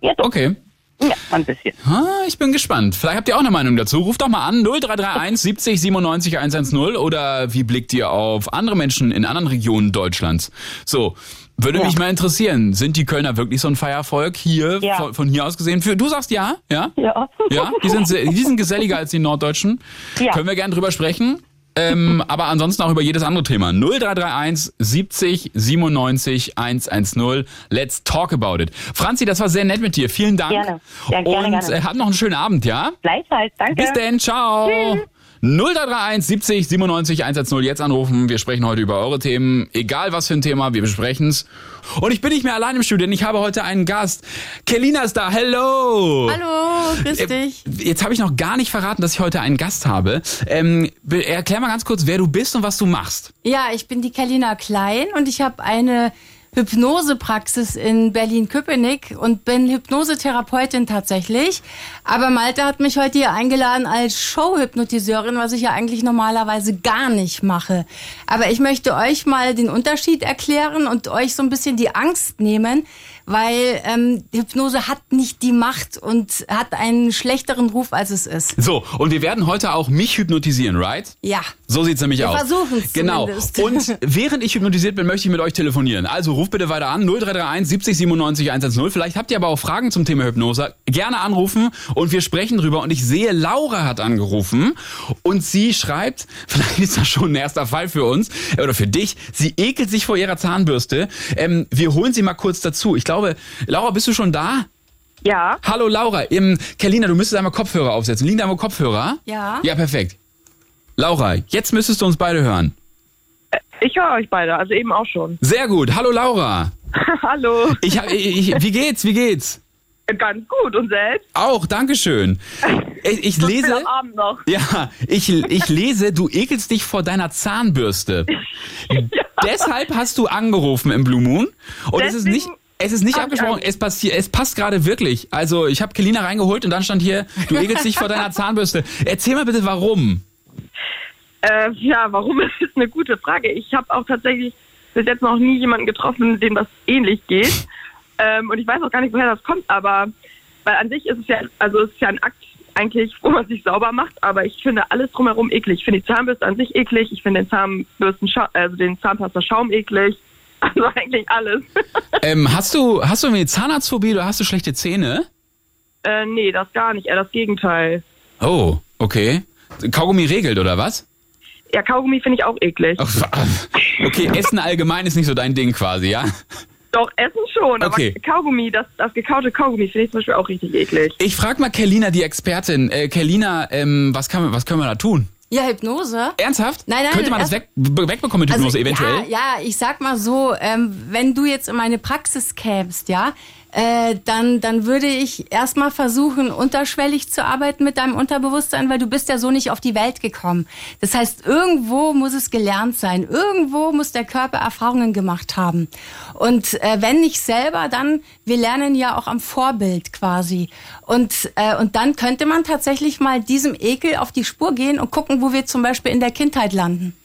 Ja, doch. okay. Ja, ein bisschen. Ah, ich bin gespannt. Vielleicht habt ihr auch eine Meinung dazu. Ruft doch mal an 0331 70 97 110 oder wie blickt ihr auf andere Menschen in anderen Regionen Deutschlands? So, würde Ja. mich mal interessieren, sind die Kölner wirklich so ein Feiervolk hier Ja. von, von hier aus gesehen? Für, du sagst ja, ja? Ja. Ja, die sind, die sind geselliger als die Norddeutschen. Ja. Können wir gerne drüber sprechen. Ähm, aber ansonsten auch über jedes andere Thema. 0331 70 97 110. Let's talk about it. Franzi, das war sehr nett mit dir. Vielen Dank. Gerne. Ja, gerne, Und gerne. Äh, habt noch einen schönen Abend, ja? Gleichfalls, danke. Bis denn, ciao. Tschüss. 0331 70 97 110 jetzt anrufen. Wir sprechen heute über eure Themen. Egal was für ein Thema, wir besprechen's. Und ich bin nicht mehr allein im Studio, denn ich habe heute einen Gast. Kelina ist da. Hello. Hallo, grüß Äh, dich. Jetzt habe ich noch gar nicht verraten, dass ich heute einen Gast habe. Ähm, erklär mal ganz kurz, wer du bist und was du machst. Ja, ich bin die Kalina Klein und ich habe eine Hypnosepraxis in Berlin-Köpenick und bin Hypnosetherapeutin tatsächlich. Aber Malte hat mich heute hier eingeladen als Showhypnotiseurin, was ich ja eigentlich normalerweise gar nicht mache. Aber ich möchte euch mal den Unterschied erklären und euch so ein bisschen die Angst nehmen, weil ähm, Hypnose hat nicht die Macht und hat einen schlechteren Ruf, als es ist. So, und wir werden heute auch mich hypnotisieren, right? Ja. So sieht's nämlich Wir aus. versuchen's Genau. zumindest. Und während ich hypnotisiert bin, möchte ich mit euch telefonieren. Also ruft bitte weiter an 0331 70 97 110. Vielleicht habt ihr aber auch Fragen zum Thema Hypnose. Gerne anrufen und wir sprechen drüber. Und ich sehe, Laura hat angerufen und sie schreibt, vielleicht ist das schon ein erster Fall für uns äh, oder für dich. Sie ekelt sich vor ihrer Zahnbürste. Ähm, wir holen sie mal kurz dazu. Ich glaube, Laura, bist du schon da? Ja. Hallo Laura, ähm, Kerlina, du müsstest einmal Kopfhörer aufsetzen. Liegen da einmal Kopfhörer? Ja. Ja, perfekt. Laura, jetzt müsstest du uns beide hören. Ich höre euch beide, also eben auch schon. Sehr gut. Hallo Laura. Hallo. Ich, hab- ich, ich, wie geht's? Wie geht's? Ganz gut. Und selbst? Auch, Dankeschön. Ich, ich lese. am Abend noch. Ja, ich, ich lese, du ekelst dich vor deiner Zahnbürste. Deshalb hast du angerufen im Blue Moon. Und es ist Deswegen nicht. Es ist nicht hab ich abgesprochen, es, passiert, es passt gerade wirklich. Also ich habe Kelina reingeholt und dann stand hier, du ekelst dich vor deiner Zahnbürste. Erzähl mal bitte, warum. Äh, ja, warum ist eine gute Frage. Ich habe auch tatsächlich bis jetzt noch nie jemanden getroffen, dem das ähnlich geht. ähm, und ich weiß auch gar nicht, woher das kommt, aber weil an sich ist es ja, also es ist ja ein Akt eigentlich, wo man sich sauber macht, aber ich finde alles drumherum eklig. Ich finde die Zahnbürste an sich eklig, ich finde den Zahnbürsten, also den Zahnpasta-Schaum eklig. Also eigentlich alles. Ähm, hast du hast du irgendwie Zahnarztphobie oder hast du schlechte Zähne? äh, nee, das gar nicht, eher das Gegenteil. Oh, okay. Kaugummi regelt oder was? Ja, Kaugummi finde ich auch eklig. Okay, Essen allgemein ist nicht so dein Ding quasi, ja? Doch, Essen schon, Okay. aber Kaugummi, das, das gekaute Kaugummi finde ich zum Beispiel auch richtig eklig. Ich frag mal Kerlina, die Expertin. Äh, Kerlina, ähm, was, kann, man- was können wir da tun? Ja, Hypnose. Ernsthaft? Nein, nein, Könnte man das weg, be- wegbekommen mit Hypnose Also, eventuell? Ja, ja, ich sag mal so, ähm, wenn du jetzt in meine Praxis kämst, ja, äh, dann, dann würde ich erstmal versuchen, unterschwellig zu arbeiten mit deinem Unterbewusstsein, weil du bist ja so nicht auf die Welt gekommen. Das heißt, irgendwo muss es gelernt sein. Irgendwo muss der Körper Erfahrungen gemacht haben. Und äh, wenn nicht selber, dann, wir lernen ja auch am Vorbild quasi. Und, äh, und dann könnte man tatsächlich mal diesem Ekel auf die Spur gehen und gucken, wo wir zum Beispiel in der Kindheit landen.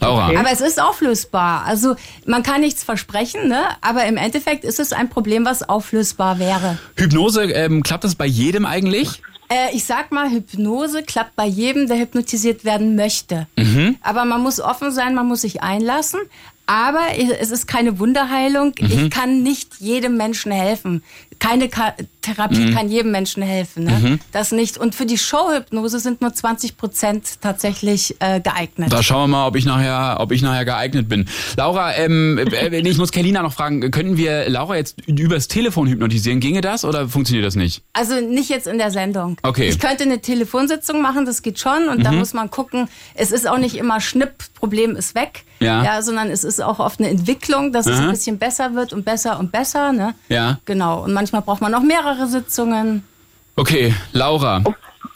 Laura. Aber es ist auflösbar. Also man kann nichts versprechen, ne? aber im Endeffekt ist es ein Problem, was auflösbar wäre. Hypnose, ähm, klappt das bei jedem eigentlich? Äh, ich sag mal, Hypnose klappt bei jedem, der hypnotisiert werden möchte. Mhm. Aber man muss offen sein, man muss sich einlassen. Aber es ist keine Wunderheilung. Mhm. Ich kann nicht jedem Menschen helfen. Keine Ka Therapie Mhm. kann jedem Menschen helfen. Ne? Mhm. Das nicht. Und für die Showhypnose sind nur 20 Prozent tatsächlich äh, geeignet. Da schauen wir mal, ob ich nachher, ob ich nachher geeignet bin. Laura, ähm, äh, ich muss Kerlina noch fragen, könnten wir Laura jetzt übers Telefon hypnotisieren? Ginge das oder funktioniert das nicht? Also nicht jetzt in der Sendung. Okay. Ich könnte eine Telefonsitzung machen, das geht schon. Und da Mhm. muss man gucken, es ist auch nicht immer Schnipp, Problem ist weg. Ja. sondern es ist auch oft eine Entwicklung, dass es ein bisschen besser wird und besser und besser. Ne? Ja. Genau. Und manchmal braucht man noch mehrere Sitzungen. Okay, Laura.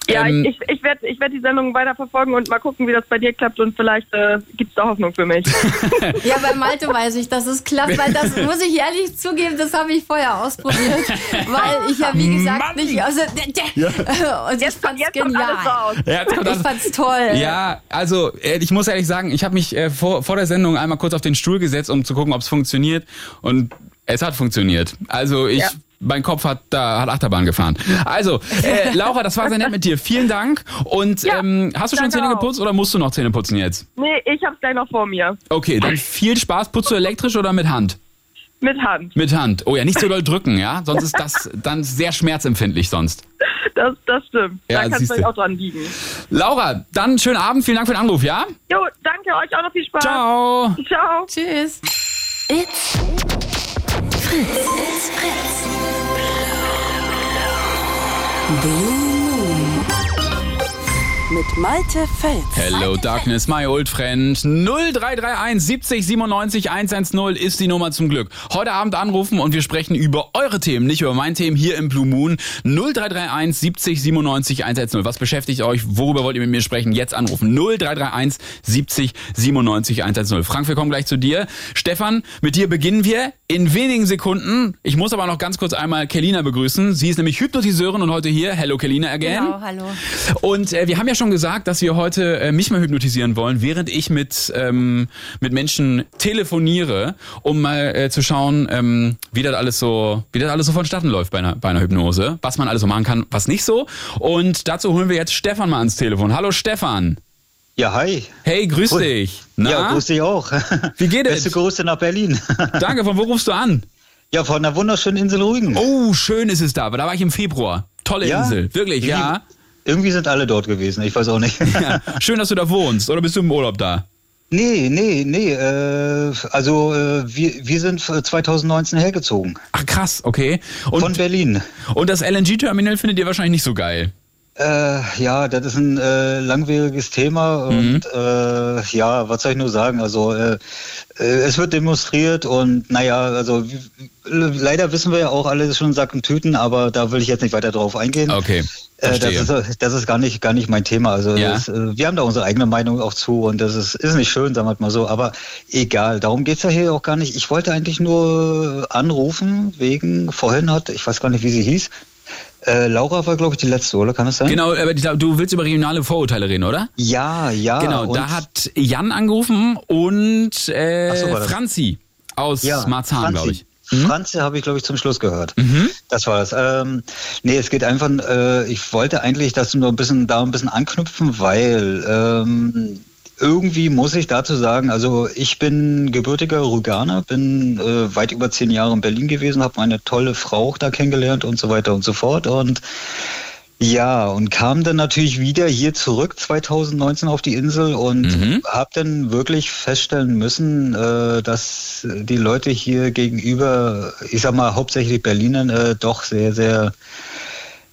Ja, Ähm, ich, ich werde ich werd die Sendung weiterverfolgen und mal gucken, wie das bei dir klappt und vielleicht äh, gibt es da Hoffnung für mich. Ja, bei Malte weiß ich, dass es klappt, weil das muss ich ehrlich zugeben, das habe ich vorher ausprobiert, weil ich ja wie gesagt nicht, also und ich fand's genial. Ja, jetzt ich fand's toll. Ja, also äh, ich muss ehrlich sagen, ich habe mich äh, vor, vor der Sendung einmal kurz auf den Stuhl gesetzt, um zu gucken, ob es funktioniert. Und es hat funktioniert. Also ich, Ja. Mein Kopf hat da hat Achterbahn gefahren. Also äh, Laura, das war sehr nett mit dir. Vielen Dank. Und ähm, hast du schon Zähne auch. geputzt oder musst du noch Zähne putzen jetzt? nee, ich hab's gleich noch vor mir. Okay, dann viel Spaß. Putzt du elektrisch oder mit Hand? Mit Hand. Mit Hand. Oh ja, nicht so doll drücken, ja? Sonst ist das dann sehr schmerzempfindlich sonst. Das, das stimmt. Ja, da kann es siehste. vielleicht auch dran liegen. Laura, dann schönen Abend. Vielen Dank für den Anruf, ja? Jo, danke euch auch noch viel Spaß. Ciao. Ciao. Tschüss. It's Fritz. It's Fritz. Blue Moon. Mit Malte Fels. Hello Darkness, my old friend. 0331 70 97 110 ist die Nummer zum Glück. Heute Abend anrufen und wir sprechen über eure Themen, nicht über mein Themen hier im Blue Moon. 0331 70 97 110. Was beschäftigt euch? Worüber wollt ihr mit mir sprechen? Jetzt anrufen. 0331 70 97 110. Frank, wir kommen gleich zu dir. Stefan, mit dir beginnen wir. in wenigen Sekunden. Ich muss aber noch ganz kurz einmal Kelina begrüßen. Sie ist nämlich Hypnotiseurin und heute hier. Hello Kelina again. Genau, hallo. Und äh, wir haben ja schon gesagt, dass wir heute äh, mich mal hypnotisieren wollen, während ich mit ähm, mit Menschen telefoniere, um mal äh, zu schauen, ähm, wie das alles so, wie das alles so vonstatten läuft bei einer, bei einer Hypnose, was man alles so machen kann, was nicht so. Und dazu holen wir jetzt Stefan mal ans Telefon. Hallo Stefan. Ja, hi. Hey, grüß dich. Na? Ja, grüß dich auch. Wie geht es? Beste Grüße nach Berlin. Danke, von wo rufst du an? Ja, von der wunderschönen Insel Rügen. Oh, schön ist es da, aber da war ich im Februar. Tolle Ja? Insel, wirklich, ja. Irgendwie sind alle dort gewesen, ich weiß auch nicht. ja. Schön, dass du da wohnst, oder bist du im Urlaub da? Nee, nee, nee. Äh, also äh, wir, wir sind 2019 hergezogen. Ach krass, okay. Und, Von Berlin. Und das LNG-Terminal findet ihr wahrscheinlich nicht so geil. Äh, ja, das ist ein äh, langwieriges Thema und äh, ja, was soll ich nur sagen? Also äh, äh, es wird demonstriert und naja, also leider wissen wir ja auch alles schon Sack und Tüten, aber da will ich jetzt nicht weiter drauf eingehen. Okay. Äh, das, ist, das ist gar nicht, gar nicht mein Thema. Also Ja. das, wir haben da unsere eigene Meinung auch zu und das ist, ist nicht schön, sagen wir mal so. Aber egal, darum geht's ja hier auch gar nicht. Ich wollte eigentlich nur anrufen, wegen, vorhin hat, ich weiß gar nicht, wie sie hieß. Äh, Laura war, glaube ich, die letzte, oder? Kann das sein? Genau, aber du willst über regionale Vorurteile reden, oder? Ja, ja. genau, da hat Jan angerufen und äh, so, das. Franzi aus Ja, Marzahn, glaube ich. Franzi habe ich, glaube ich, zum Schluss gehört. Mhm. Das war es. Ähm, nee, es geht einfach, äh, ich wollte eigentlich das nur ein bisschen da ein bisschen anknüpfen, weil ähm, irgendwie muss ich dazu sagen, also ich bin gebürtiger Rüganer, bin äh, weit über zehn Jahre in Berlin gewesen, habe meine tolle Frau auch da kennengelernt und so weiter und so fort. Und ja, und kam dann natürlich wieder hier zurück 2019 auf die Insel und Mhm. habe dann wirklich feststellen müssen, äh, dass die Leute hier gegenüber, ich sag mal hauptsächlich Berlinern, äh, doch sehr, sehr,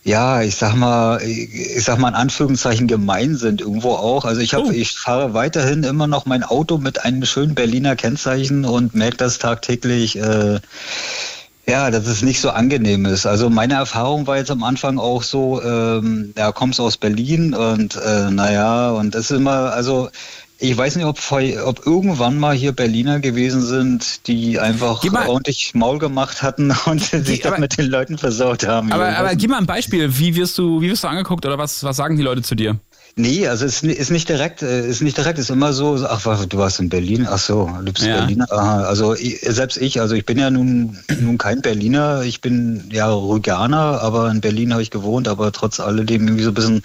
ja, ich sag mal, ich sag mal in Anführungszeichen gemein sind irgendwo auch. Also ich habe, ich fahre weiterhin immer noch mein Auto mit einem schönen Berliner Kennzeichen und merke das tagtäglich. Äh, ja, dass es nicht so angenehm ist. Also meine Erfahrung war jetzt am Anfang auch so, ähm, ja, kommst aus Berlin und äh, naja, und das ist immer, also ich weiß nicht, ob, ob irgendwann mal hier Berliner gewesen sind, die einfach ordentlich Maul gemacht hatten und sich das mit den Leuten versaut haben. Aber, aber gib mal ein Beispiel, wie wirst du, wie wirst du angeguckt oder was, was sagen die Leute zu dir? Nee, also es ist, nicht direkt, äh, ist nicht direkt, ist immer so, ach, du warst in Berlin, ach so, du bist Ja. Berliner, aha, also selbst ich, also ich bin ja nun, nun kein Berliner, ich bin ja Rüganer, aber in Berlin habe ich gewohnt, aber trotz alledem irgendwie so ein bisschen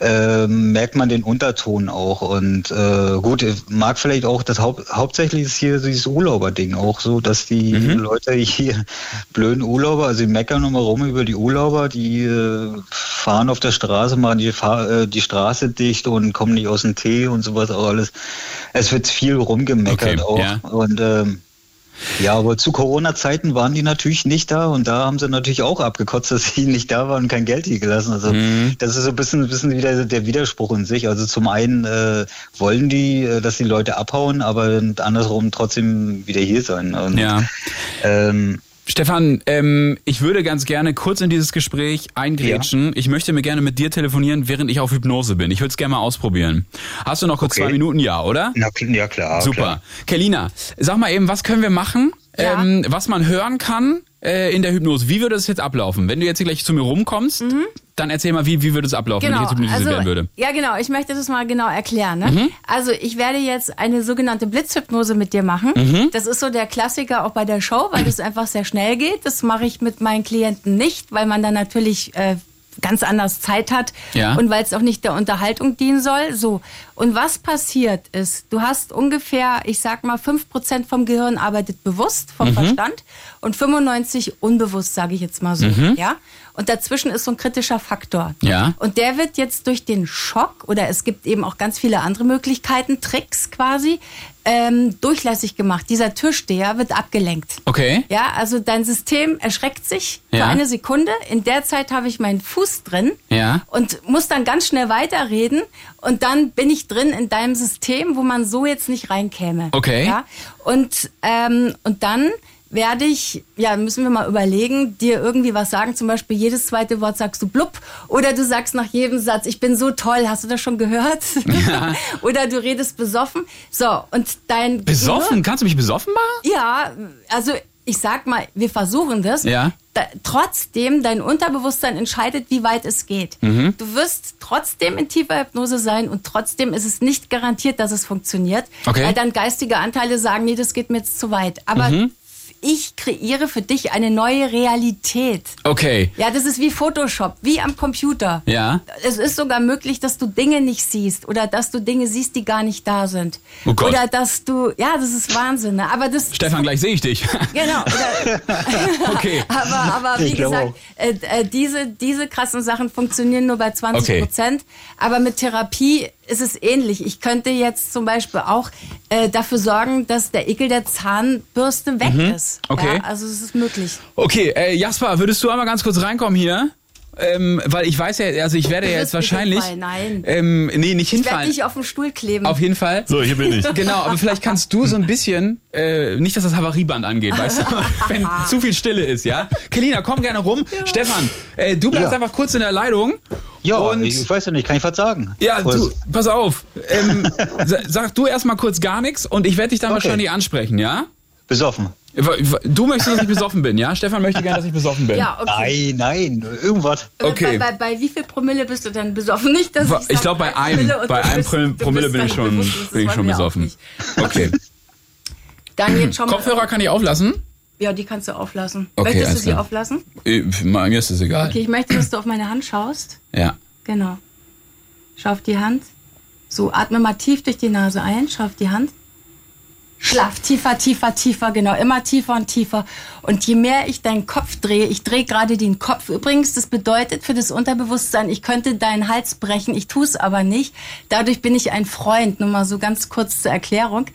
äh, merkt man den Unterton auch und äh, gut, mag vielleicht auch, das Haupt, hauptsächlich ist hier dieses Urlauberding auch so, dass die Leute hier blöden Urlauber, also die meckern immer rum über die Urlauber, die äh, fahren auf der Straße, machen die, Fahr äh, die Straße dicht und kommen nicht aus dem Tee und sowas auch alles. Es wird viel rumgemeckert Okay, auch. ja. Und ähm, ja, aber zu Corona-Zeiten waren die natürlich nicht da und da haben sie natürlich auch abgekotzt, dass sie nicht da waren und kein Geld hier gelassen. Also Mhm. das ist so ein bisschen, ein bisschen wieder der Widerspruch in sich. Also zum einen äh, wollen die, äh, dass die Leute abhauen, aber andersrum trotzdem wieder hier sein. Und, Ja. Ähm, Stefan, ähm, ich würde ganz gerne kurz in dieses Gespräch eingrätschen. Ich möchte mir gerne mit dir telefonieren, während ich auf Hypnose bin. Ich würde es gerne mal ausprobieren. Hast du noch kurz Okay. zwei Minuten? Ja, oder? Na, ja klar. Super. Klar. Kelina, sag mal eben, was können wir machen, ähm, was man hören kann äh, in der Hypnose? Wie würde es jetzt ablaufen? Wenn du jetzt hier gleich zu mir rumkommst, dann erzähl mal, wie, wie würde es ablaufen, wenn ich jetzt hypnotisiert werden würde? Mhm. Genau. ja genau, ich möchte das mal genau erklären. Ne? Mhm. Also ich werde jetzt eine sogenannte Blitzhypnose mit dir machen. Mhm. Das ist so der Klassiker auch bei der Show, weil das einfach sehr schnell geht. Das mache ich mit meinen Klienten nicht, weil man dann natürlich äh, ganz anders Zeit hat Ja. und weil es auch nicht der Unterhaltung dienen soll. So. Und was passiert ist, du hast ungefähr, ich sag mal, 5% vom Gehirn arbeitet bewusst, vom Mhm. Verstand und 95 unbewusst, sage ich jetzt mal so. Mhm. Ja? Und dazwischen ist so ein kritischer Faktor. Ja. Und der wird jetzt durch den Schock, oder es gibt eben auch ganz viele andere Möglichkeiten, Tricks quasi, ähm, durchlässig gemacht. Dieser Türsteher wird abgelenkt. Okay. Ja, also dein System erschreckt sich für Ja. eine Sekunde. In der Zeit habe ich meinen Fuß drin Ja. und muss dann ganz schnell weiterreden. Und dann bin ich drin in deinem System, wo man so jetzt nicht reinkäme. Okay. Ja? Und, ähm, und dann werde ich, ja, müssen wir mal überlegen, dir irgendwie was sagen. Zum Beispiel jedes zweite Wort sagst du blub. Oder du sagst nach jedem Satz, ich bin so toll. Hast du das schon gehört? Ja. oder du redest besoffen. So, und dein Besoffen? Gehirn- Kannst du mich besoffen machen? ja, also ich sag mal, wir versuchen das. Ja. Da, trotzdem, dein Unterbewusstsein entscheidet, wie weit es geht. Mhm. Du wirst trotzdem in tiefer Hypnose sein und trotzdem ist es nicht garantiert, dass es funktioniert. Okay. Weil dann geistige Anteile sagen, nee, das geht mir jetzt zu weit. Aber Mhm. Ich kreiere für dich eine neue Realität. Okay. Ja, das ist wie Photoshop, wie am Computer. Ja. Es ist sogar möglich, dass du Dinge nicht siehst oder dass du Dinge siehst, die gar nicht da sind. Oh Gott. Oder dass du, ja, das ist Wahnsinn. Ne? Aber das, Stefan, gleich sehe ich dich. Genau. Oder, Okay. aber, aber wie gesagt, äh, äh, diese, diese krassen Sachen funktionieren nur bei 20 Prozent. Aber mit Therapie ist es ähnlich. Ich könnte jetzt zum Beispiel auch äh, dafür sorgen, dass der Ekel der Zahnbürste weg Mhm. ist. Okay. Ja, also es ist möglich. Okay, äh, Jasper, würdest du einmal ganz kurz reinkommen hier? Ähm, weil ich weiß ja, also ich werde ja jetzt wahrscheinlich. nicht hinfallen, Nein. Ähm, nee, nicht ich werde hinfallen. dich auf den Stuhl kleben. Auf jeden Fall. So, hier bin ich. Genau, aber vielleicht kannst du so ein bisschen, äh, nicht, dass das Havarieband angeht, weißt du, wenn zu viel Stille ist, ja? Kelina, komm gerne rum. Stefan, äh, du bleibst Ja. einfach kurz in der Leitung. Ja, Und- ich, weiß ja nicht, kann ich was sagen? Ja, du, pass auf. Ähm, sa- sag du erstmal kurz gar nichts und ich werde dich dann Okay. wahrscheinlich ansprechen, ja? Besoffen. Du möchtest, dass ich besoffen bin, ja? Stefan möchte gerne, dass ich besoffen bin. Ja, okay. Nein, nein, irgendwas. Okay. Bei, bei, bei wie viel Promille bist du denn besoffen? Nicht, dass ich, Ich glaube, bei einem, bei einem Promille, Promille bin ich schon, bin ich schon besoffen. Okay. Dann jetzt schon mal. Kopfhörer kann ich auflassen? Ja, die kannst du auflassen. Okay, Möchtest du sie auflassen? Äh, Mir ist es egal. Okay, ich möchte, dass du auf meine Hand schaust. Ja. Genau. Schau auf die Hand. So, atme mal tief durch die Nase ein. Schau auf die Hand. Schlaf tiefer, tiefer, tiefer, genau, immer tiefer und tiefer. Und je mehr ich deinen Kopf drehe, ich drehe gerade den Kopf übrigens, das bedeutet für das Unterbewusstsein, ich könnte deinen Hals brechen, ich tue es aber nicht. Dadurch bin ich ein Freund, nur mal so ganz kurz zur Erklärung.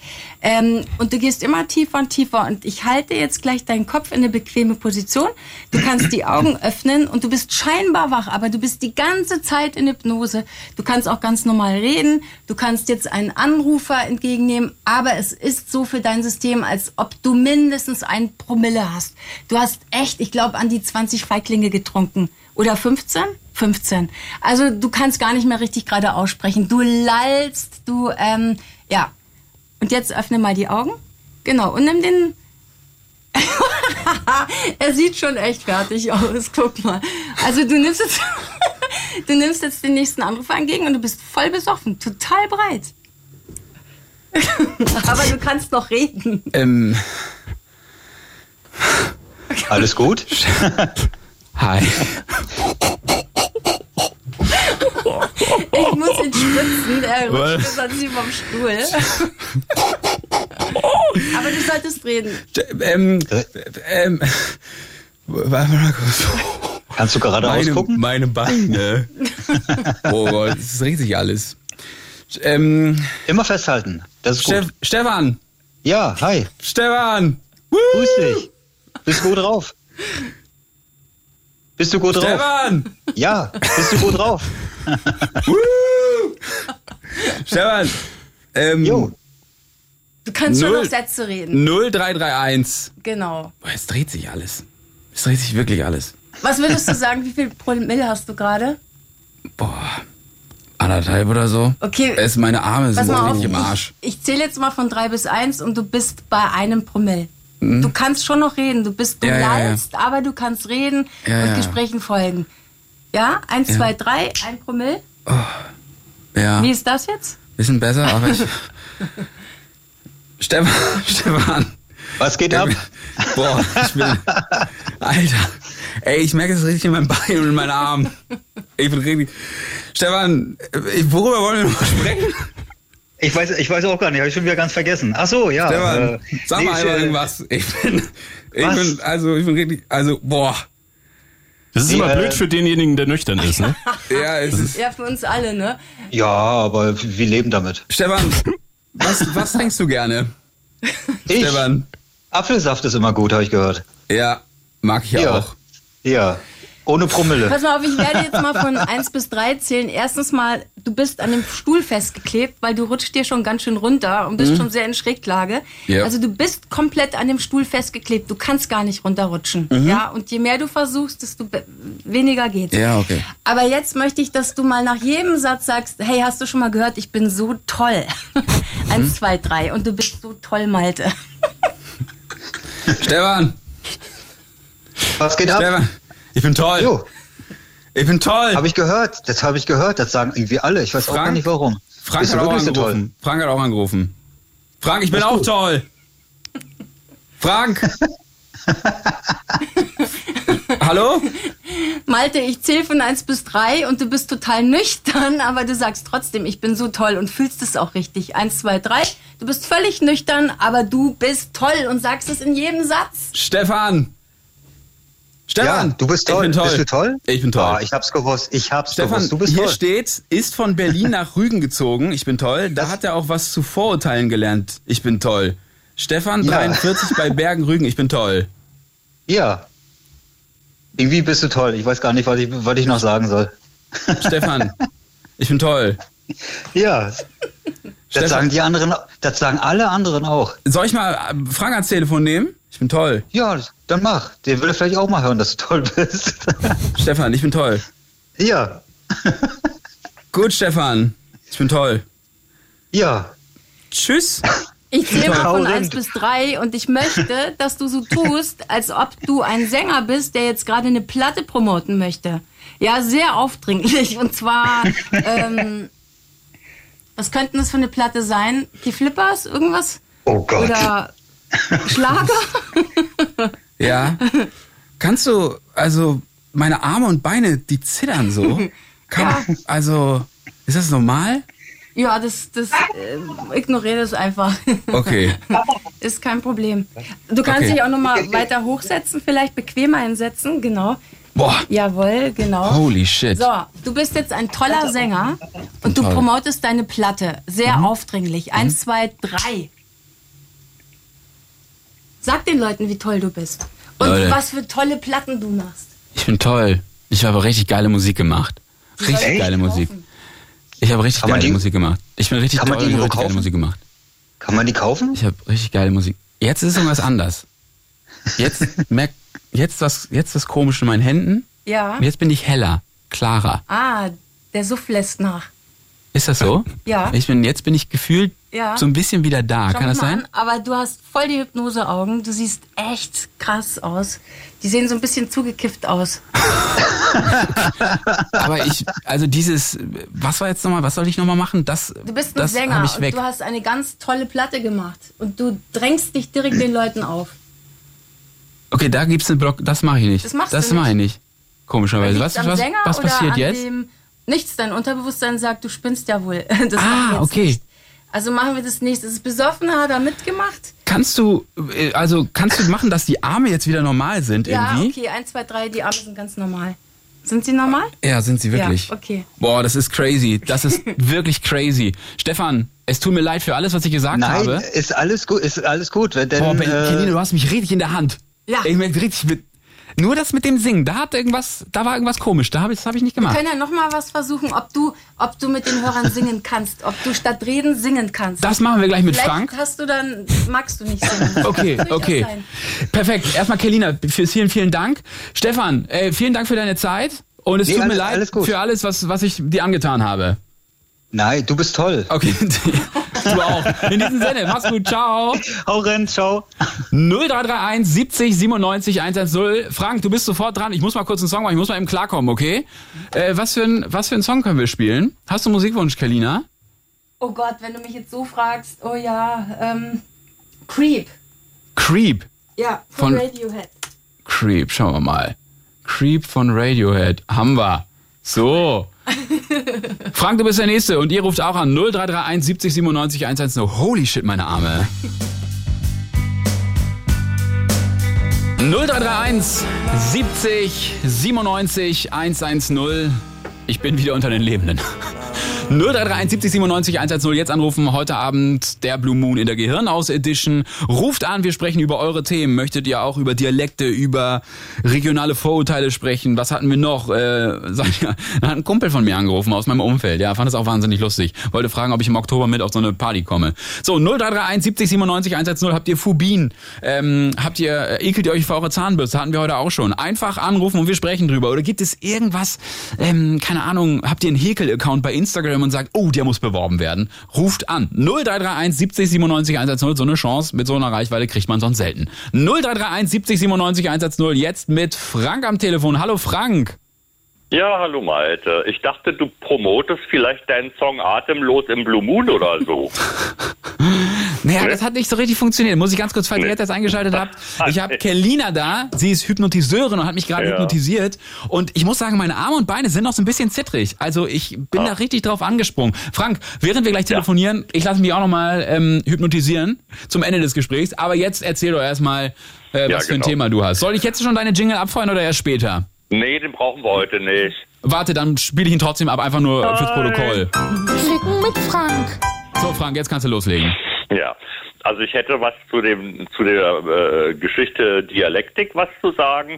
Ähm, und du gehst immer tiefer und tiefer und ich halte jetzt gleich deinen Kopf in eine bequeme Position. Du kannst die Augen öffnen und du bist scheinbar wach, aber du bist die ganze Zeit in Hypnose. Du kannst auch ganz normal reden, du kannst jetzt einen Anrufer entgegennehmen, aber es ist so für dein System, als ob du mindestens ein Promille hast. Du hast echt, ich glaube, an die 20 Feiglinge getrunken. Oder 15? 15. Also du kannst gar nicht mehr richtig gerade aussprechen. Du lallst, du, ähm, ja. Und jetzt öffne mal die Augen. Genau. Und nimm den. er sieht schon echt fertig aus. Guck mal. Also du nimmst jetzt, du nimmst jetzt den nächsten Anruf entgegen und du bist voll besoffen, total breit. Aber du kannst noch reden. Ähm, Alles gut? hi. Ich muss ihn spritzen, er rutscht sonst nicht vom Stuhl. Aber du solltest reden. Ähm, ähm, warte mal kurz. Kannst du geradeaus meine, gucken? Meine Beine. oh Gott, das regt sich alles. Ähm, Immer festhalten. Das ist Steff, gut. Stefan! Ja, hi. Stefan! Grüß dich. Bist du gut drauf? Bist du gut drauf? Stefan! Ja, bist du gut drauf? Stefan! Ähm, Jo. Du kannst schon Null. noch Sätze reden. 0331. Genau. Boah, es dreht sich alles. Es dreht sich wirklich alles. Was würdest du sagen, wie viel Promille hast du gerade? Anderthalb oder so. Okay. Es, meine Arme sind auf, im Arsch. ich, ich zähle jetzt mal von drei bis eins und du bist bei einem Promille. Mhm. Du kannst schon noch reden. Du bist, du Ja, ja, ja. lallst, aber du kannst reden Ja, und ja. Gesprächen folgen. Ja, eins, Ja. zwei, drei, ein Promille. Ja. Wie ist das jetzt? Bisschen besser, aber ich. Stefan, Stefan. Was geht ab? Boah, ich bin. Alter. Ey, ich merke es richtig in meinem Bein und in meinen Armen. Ich bin richtig. Stefan, äh, worüber wollen wir noch mal sprechen? Ich weiß, ich weiß auch gar nicht, habe ich schon wieder ganz vergessen. Ach so, ja. Stefan, äh, sag nee, mal ich, einmal äh, irgendwas. Ich bin. Ich Was? bin, also, ich bin richtig. Also, boah. Das ist Nee, immer äh, blöd für denjenigen, der nüchtern ist, ne? Ja, es ist. Ja, für uns alle, ne? Ja, aber wir leben damit. Stefan, was, was trinkst du gerne? Ich? Stefan. Apfelsaft ist immer gut, habe ich gehört. Ja, mag ich ja, auch. Ja, ohne Promille. Pass mal auf, ich werde jetzt mal von eins bis drei zählen. Erstens mal, du bist an dem Stuhl festgeklebt, weil du rutschst dir schon ganz schön runter und bist Mhm. schon sehr in Schräglage. Ja. Also du bist komplett an dem Stuhl festgeklebt. Du kannst gar nicht runterrutschen. Mhm. Ja, und je mehr du versuchst, desto weniger geht's. Ja, okay. Aber jetzt möchte ich, dass du mal nach jedem Satz sagst, hey, hast du schon mal gehört, ich bin so toll. Mhm. Eins, zwei, drei. Und du bist so toll, Malte. Stefan, Was geht ab? Stefan, ich bin toll. Jo, Ich bin toll. habe ich gehört. Das habe ich gehört. Das sagen irgendwie alle. Ich weiß auch Frank? gar nicht warum. Frank Bist hat auch so toll? angerufen. Frank hat auch angerufen. Frank, ich bin auch du? toll. Frank. Hallo? Malte, ich zähle von 1 bis 3 und du bist total nüchtern, aber du sagst trotzdem, ich bin so toll und fühlst es auch richtig. 1, 2, 3. Du bist völlig nüchtern, aber du bist toll und sagst es in jedem Satz. Stefan. Stefan. Ja, du bist toll. Ich bin toll. Bist du toll? Ich bin toll. Ah, ich hab's gewusst. Ich hab's Stefan, gewusst. Du bist hier toll. steht, ist von Berlin nach Rügen gezogen. Ich bin toll. Da hat er auch was zu Vorurteilen gelernt. Ich bin toll. Stefan, Ja. 43 bei Bergen Rügen. Ich bin toll. Ja. Irgendwie bist du toll. Ich weiß gar nicht, was ich, was ich noch sagen soll. Stefan, ich bin toll. Ja. Das sagen die anderen, das sagen alle anderen auch. Soll ich mal äh, Frank ans Telefon nehmen? Ich bin toll. Ja, dann mach. Der will vielleicht auch mal hören, dass du toll bist. Stefan, ich bin toll. ja. Gut, Stefan. Ich bin toll. Ja. Tschüss. Ich zähle mal von Tausend. 1 bis 3 und ich möchte, dass du so tust, als ob du ein Sänger bist, der jetzt gerade eine Platte promoten möchte. Ja, sehr aufdringlich. Und zwar, ähm, was könnten das für eine Platte sein? Die Flippers? Irgendwas? Oh Gott. Oder Schlager? Ja. Kannst du, also, meine Arme und Beine, die zittern so. Kann, Also, ist das normal? Ja, das, das äh, ignoriere das einfach. Okay. Ist kein Problem. Du kannst Okay. dich auch noch mal weiter hochsetzen, vielleicht bequemer hinsetzen, genau. Boah. Jawohl, genau. Holy shit. So, du bist jetzt ein toller Sänger und du toll. Mhm. promotest deine Platte. Sehr aufdringlich. Eins, zwei, drei. Sag den Leuten, wie toll du bist. Und Leute. was für tolle Platten du machst. Ich bin toll. Ich habe richtig geile Musik gemacht. Richtig geile kaufen? Ich habe richtig Kann geile die- Musik gemacht. Ich bin richtig Kann man die richtig geile? Musik gemacht. Kann man die kaufen? Ich habe richtig geile Musik. Jetzt ist irgendwas anders. Jetzt merk, jetzt was, jetzt das Komische in meinen Händen. Ja. Jetzt bin ich heller, klarer. Ah, der Suff lässt nach. Ist das so? Ja. Ich bin, jetzt bin ich gefühlt Ja. so ein bisschen wieder da. Schau Kann das sein? An, aber du hast voll die Hypnoseaugen. Du siehst echt krass aus. Die sehen so ein bisschen zugekifft aus. Aber ich, also dieses, was war jetzt nochmal, was soll ich nochmal machen? Das, Du bist ein das Sänger und du hast eine ganz tolle Platte gemacht. Und du drängst dich direkt den Leuten auf. Okay, da gibt's einen Block, das mache ich nicht. Das machst du das mache ich nicht. Komischerweise. Was, was, was oder passiert an jetzt? Dem nichts, dein Unterbewusstsein sagt, du spinnst ja wohl. Das Ah, okay. Nicht. Also machen wir das nächste. Ist Besoffener hat er mitgemacht? Kannst du, äh, also kannst du machen, dass die Arme jetzt wieder normal sind Ja, irgendwie? okay. Eins, zwei, drei. Die Arme sind ganz normal. Sind sie normal? Ja, sind sie wirklich. Ja, okay. Boah, das ist crazy. Das ist wirklich Stefan, es tut mir leid für alles, was ich gesagt Nein, habe. ist alles gut, ist alles gut. Denn, Boah, Ben, äh, Keline, du hast mich richtig in der Hand. Ja. Ich merke richtig mit. Nur das mit dem Singen, da hat irgendwas, da war irgendwas komisch. Da hab ich, das habe ich nicht Wir gemacht. können ja noch mal was versuchen, ob du, ob du mit den Hörern singen kannst, ob du statt reden singen kannst. Das machen wir gleich mit Vielleicht Frank. hast du dann, magst du nicht singen. Okay, okay. Perfekt. Erstmal Kelina, für vielen, vielen Dank. Stefan, äh, vielen Dank für deine Zeit. Und es Nee, tut mir alles- leid alles für alles, was, was ich dir angetan habe. Nein, du bist toll. Okay, du auch. In diesem Sinne, mach's gut, ciao. Hau rein, ciao. 0331 70 97 110. Frank, du bist sofort dran. Ich muss mal kurz einen Song machen, ich muss mal eben klarkommen, okay? Äh, was, für ein, was für einen Song können wir spielen? Hast du einen Musikwunsch, Kalina? Oh Gott, wenn du mich jetzt so fragst, oh ja, ähm, Creep. Creep. Ja, von, Von- Radiohead. Creep, schauen wir mal. Creep von Radiohead. Haben wir. So. Frank, du bist der Nächste und ihr ruft auch an 0331 70 97 110. Holy shit, meine Arme. 0331 70 97 110. Ich bin wieder unter den Lebenden. 0331 70 97 110. Jetzt anrufen. Heute Abend der Blue Moon in der Gehirnaus Edition. Ruft an, wir sprechen über eure Themen. Möchtet ihr auch über Dialekte, über regionale Vorurteile sprechen? Was hatten wir noch? Äh, sag ich, hat ein Kumpel von mir angerufen aus meinem Umfeld. Ja, fand das auch wahnsinnig lustig. Wollte fragen, ob ich im Oktober mit auf so eine Party komme. So, 0331 70 97 110. Habt ihr Phobien? Ähm, habt ihr, äh, ekelt ihr euch vor eure Zahnbürste? Hatten wir heute auch schon. Einfach anrufen und wir sprechen drüber. Oder gibt es irgendwas, ähm, keine Ahnung, habt ihr einen Häkel-Account bei Instagram? Instagram und sagt, oh, der muss beworben werden, ruft an. 0331 70 97 110. So eine Chance mit so einer Reichweite kriegt man sonst selten. 0331 70 97 110. Jetzt mit Frank am Telefon. Hallo Frank. Ja, hallo Malte. Ich dachte, du promotest vielleicht deinen Song Atemlos im Blue Moon oder so. Naja, das hat nicht so richtig funktioniert. Muss ich ganz kurz, falls ihr jetzt eingeschaltet habt. Ich habe Kelina da, sie ist Hypnotiseurin und hat mich gerade Ja. hypnotisiert. Und ich muss sagen, meine Arme und Beine sind noch so ein bisschen zittrig. Also ich bin Ah. da richtig drauf angesprungen. Frank, während wir gleich telefonieren, ich lasse mich auch nochmal ähm, hypnotisieren zum Ende des Gesprächs. Aber jetzt erzähl doch erstmal, äh, Ja, was für ein genau. Thema du hast. Soll ich jetzt schon deine Jingle abfeuern oder erst später? Nee, den brauchen wir heute nicht. Warte, dann spiele ich ihn trotzdem ab, einfach nur fürs Protokoll. Klicken mit Frank. So, Frank, jetzt kannst du loslegen. Ja. Also ich hätte was zu dem zu der äh, Geschichte Dialektik was zu sagen.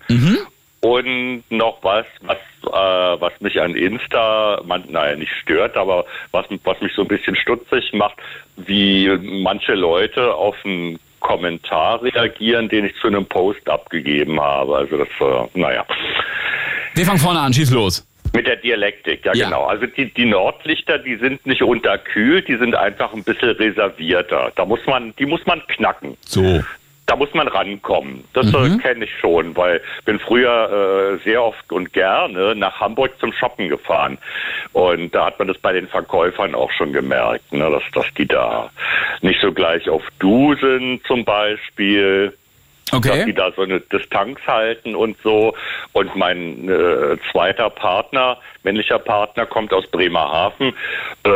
Und noch was, was, äh, was mich an Insta, man, naja, nicht stört, aber was, was mich so ein bisschen stutzig macht, wie manche Leute auf einen Kommentar reagieren, den ich zu einem Post abgegeben habe. Also das, äh, naja. Wir fangen vorne an, schieß los. Mit der Dialektik, ja, genau. Also die, die Nordlichter, die sind nicht unterkühlt, die sind einfach ein bisschen reservierter. Da muss man, die muss man knacken. So. Da muss man rankommen. Das äh, kenne ich schon, weil bin früher äh, sehr oft und gerne nach Hamburg zum Shoppen gefahren. Und da hat man das bei den Verkäufern auch schon gemerkt, ne, dass, dass die da nicht so gleich auf Du sind zum Beispiel. Okay. Dass die da so eine Distanz halten und so. Und mein äh, zweiter Partner, männlicher Partner, kommt aus Bremerhaven. Äh,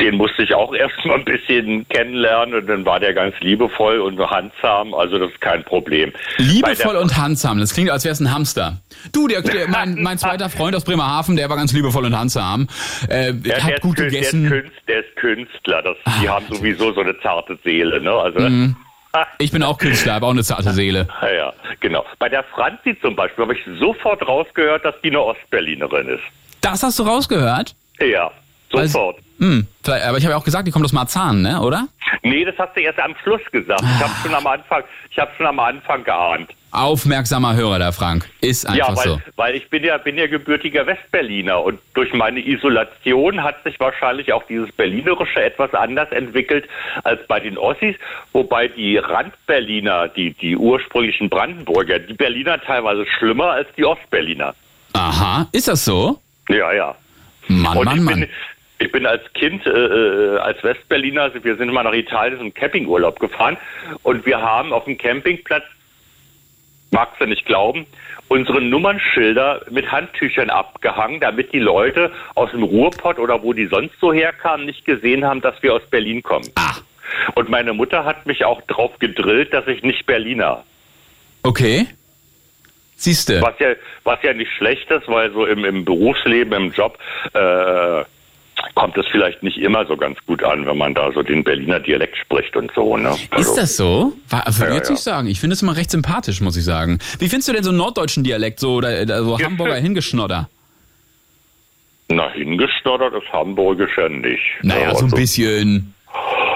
den musste ich auch erst mal ein bisschen kennenlernen und dann war der ganz liebevoll und handsam, also das ist kein Problem. Liebevoll und handsam. Das klingt, als wäre es ein Hamster. Du, der, der, mein, mein zweiter Freund aus Bremerhaven, der war ganz liebevoll und handsam. Äh, der, hat ist, gut Kün- gegessen. Der ist, Künst, der ist Künstler, das, die haben sowieso so eine zarte Seele, ne? Also Mhm. Ich bin auch Künstler, habe auch eine zarte Seele. Ja, ja, genau. Bei der Franzi zum Beispiel habe ich sofort rausgehört, dass die eine Ostberlinerin ist. Das hast du rausgehört? Ja, sofort. Hm, vielleicht- aber ich habe ja auch gesagt, die kommt aus Marzahn, ne, oder? Nee, das hast du erst am Schluss gesagt. Ich habe schon am Anfang, ich habe schon am Anfang geahnt. Aufmerksamer Hörer, der Frank. Ist einfach ja, weil, so. weil ich bin ja bin ja gebürtiger Westberliner und durch meine Isolation hat sich wahrscheinlich auch dieses Berlinerische etwas anders entwickelt als bei den Ossis, wobei die Randberliner, die die ursprünglichen Brandenburger, die Berliner teilweise schlimmer als die Ostberliner. Aha, ist das so? Ja, ja. Mann, Und Mann, ich Mann. bin, ich bin als Kind, äh, äh, als Westberliner, also wir sind immer nach Italien zum Campingurlaub gefahren und wir haben auf dem Campingplatz, magst du nicht glauben, unsere Nummernschilder mit Handtüchern abgehangen, damit die Leute aus dem Ruhrpott oder wo die sonst so herkamen, nicht gesehen haben, dass wir aus Berlin kommen. Und meine Mutter hat mich auch drauf gedrillt, dass ich nicht Berliner. Okay. Siehste. Was ja, was ja nicht schlecht ist, weil so im, im Berufsleben, im Job, äh, kommt es vielleicht nicht immer so ganz gut an, wenn man da so den Berliner Dialekt spricht und so. Ne? Ist das so? Würde Ja, jetzt ja. nicht sagen. Ich finde es immer recht sympathisch, muss ich sagen. Wie findest du denn so einen norddeutschen Dialekt, so, oder, oder so Hamburger Hingeschnodder? Na, hingestottert ist Hamburgisch ja nicht. Naja, Ja, so ein also- bisschen.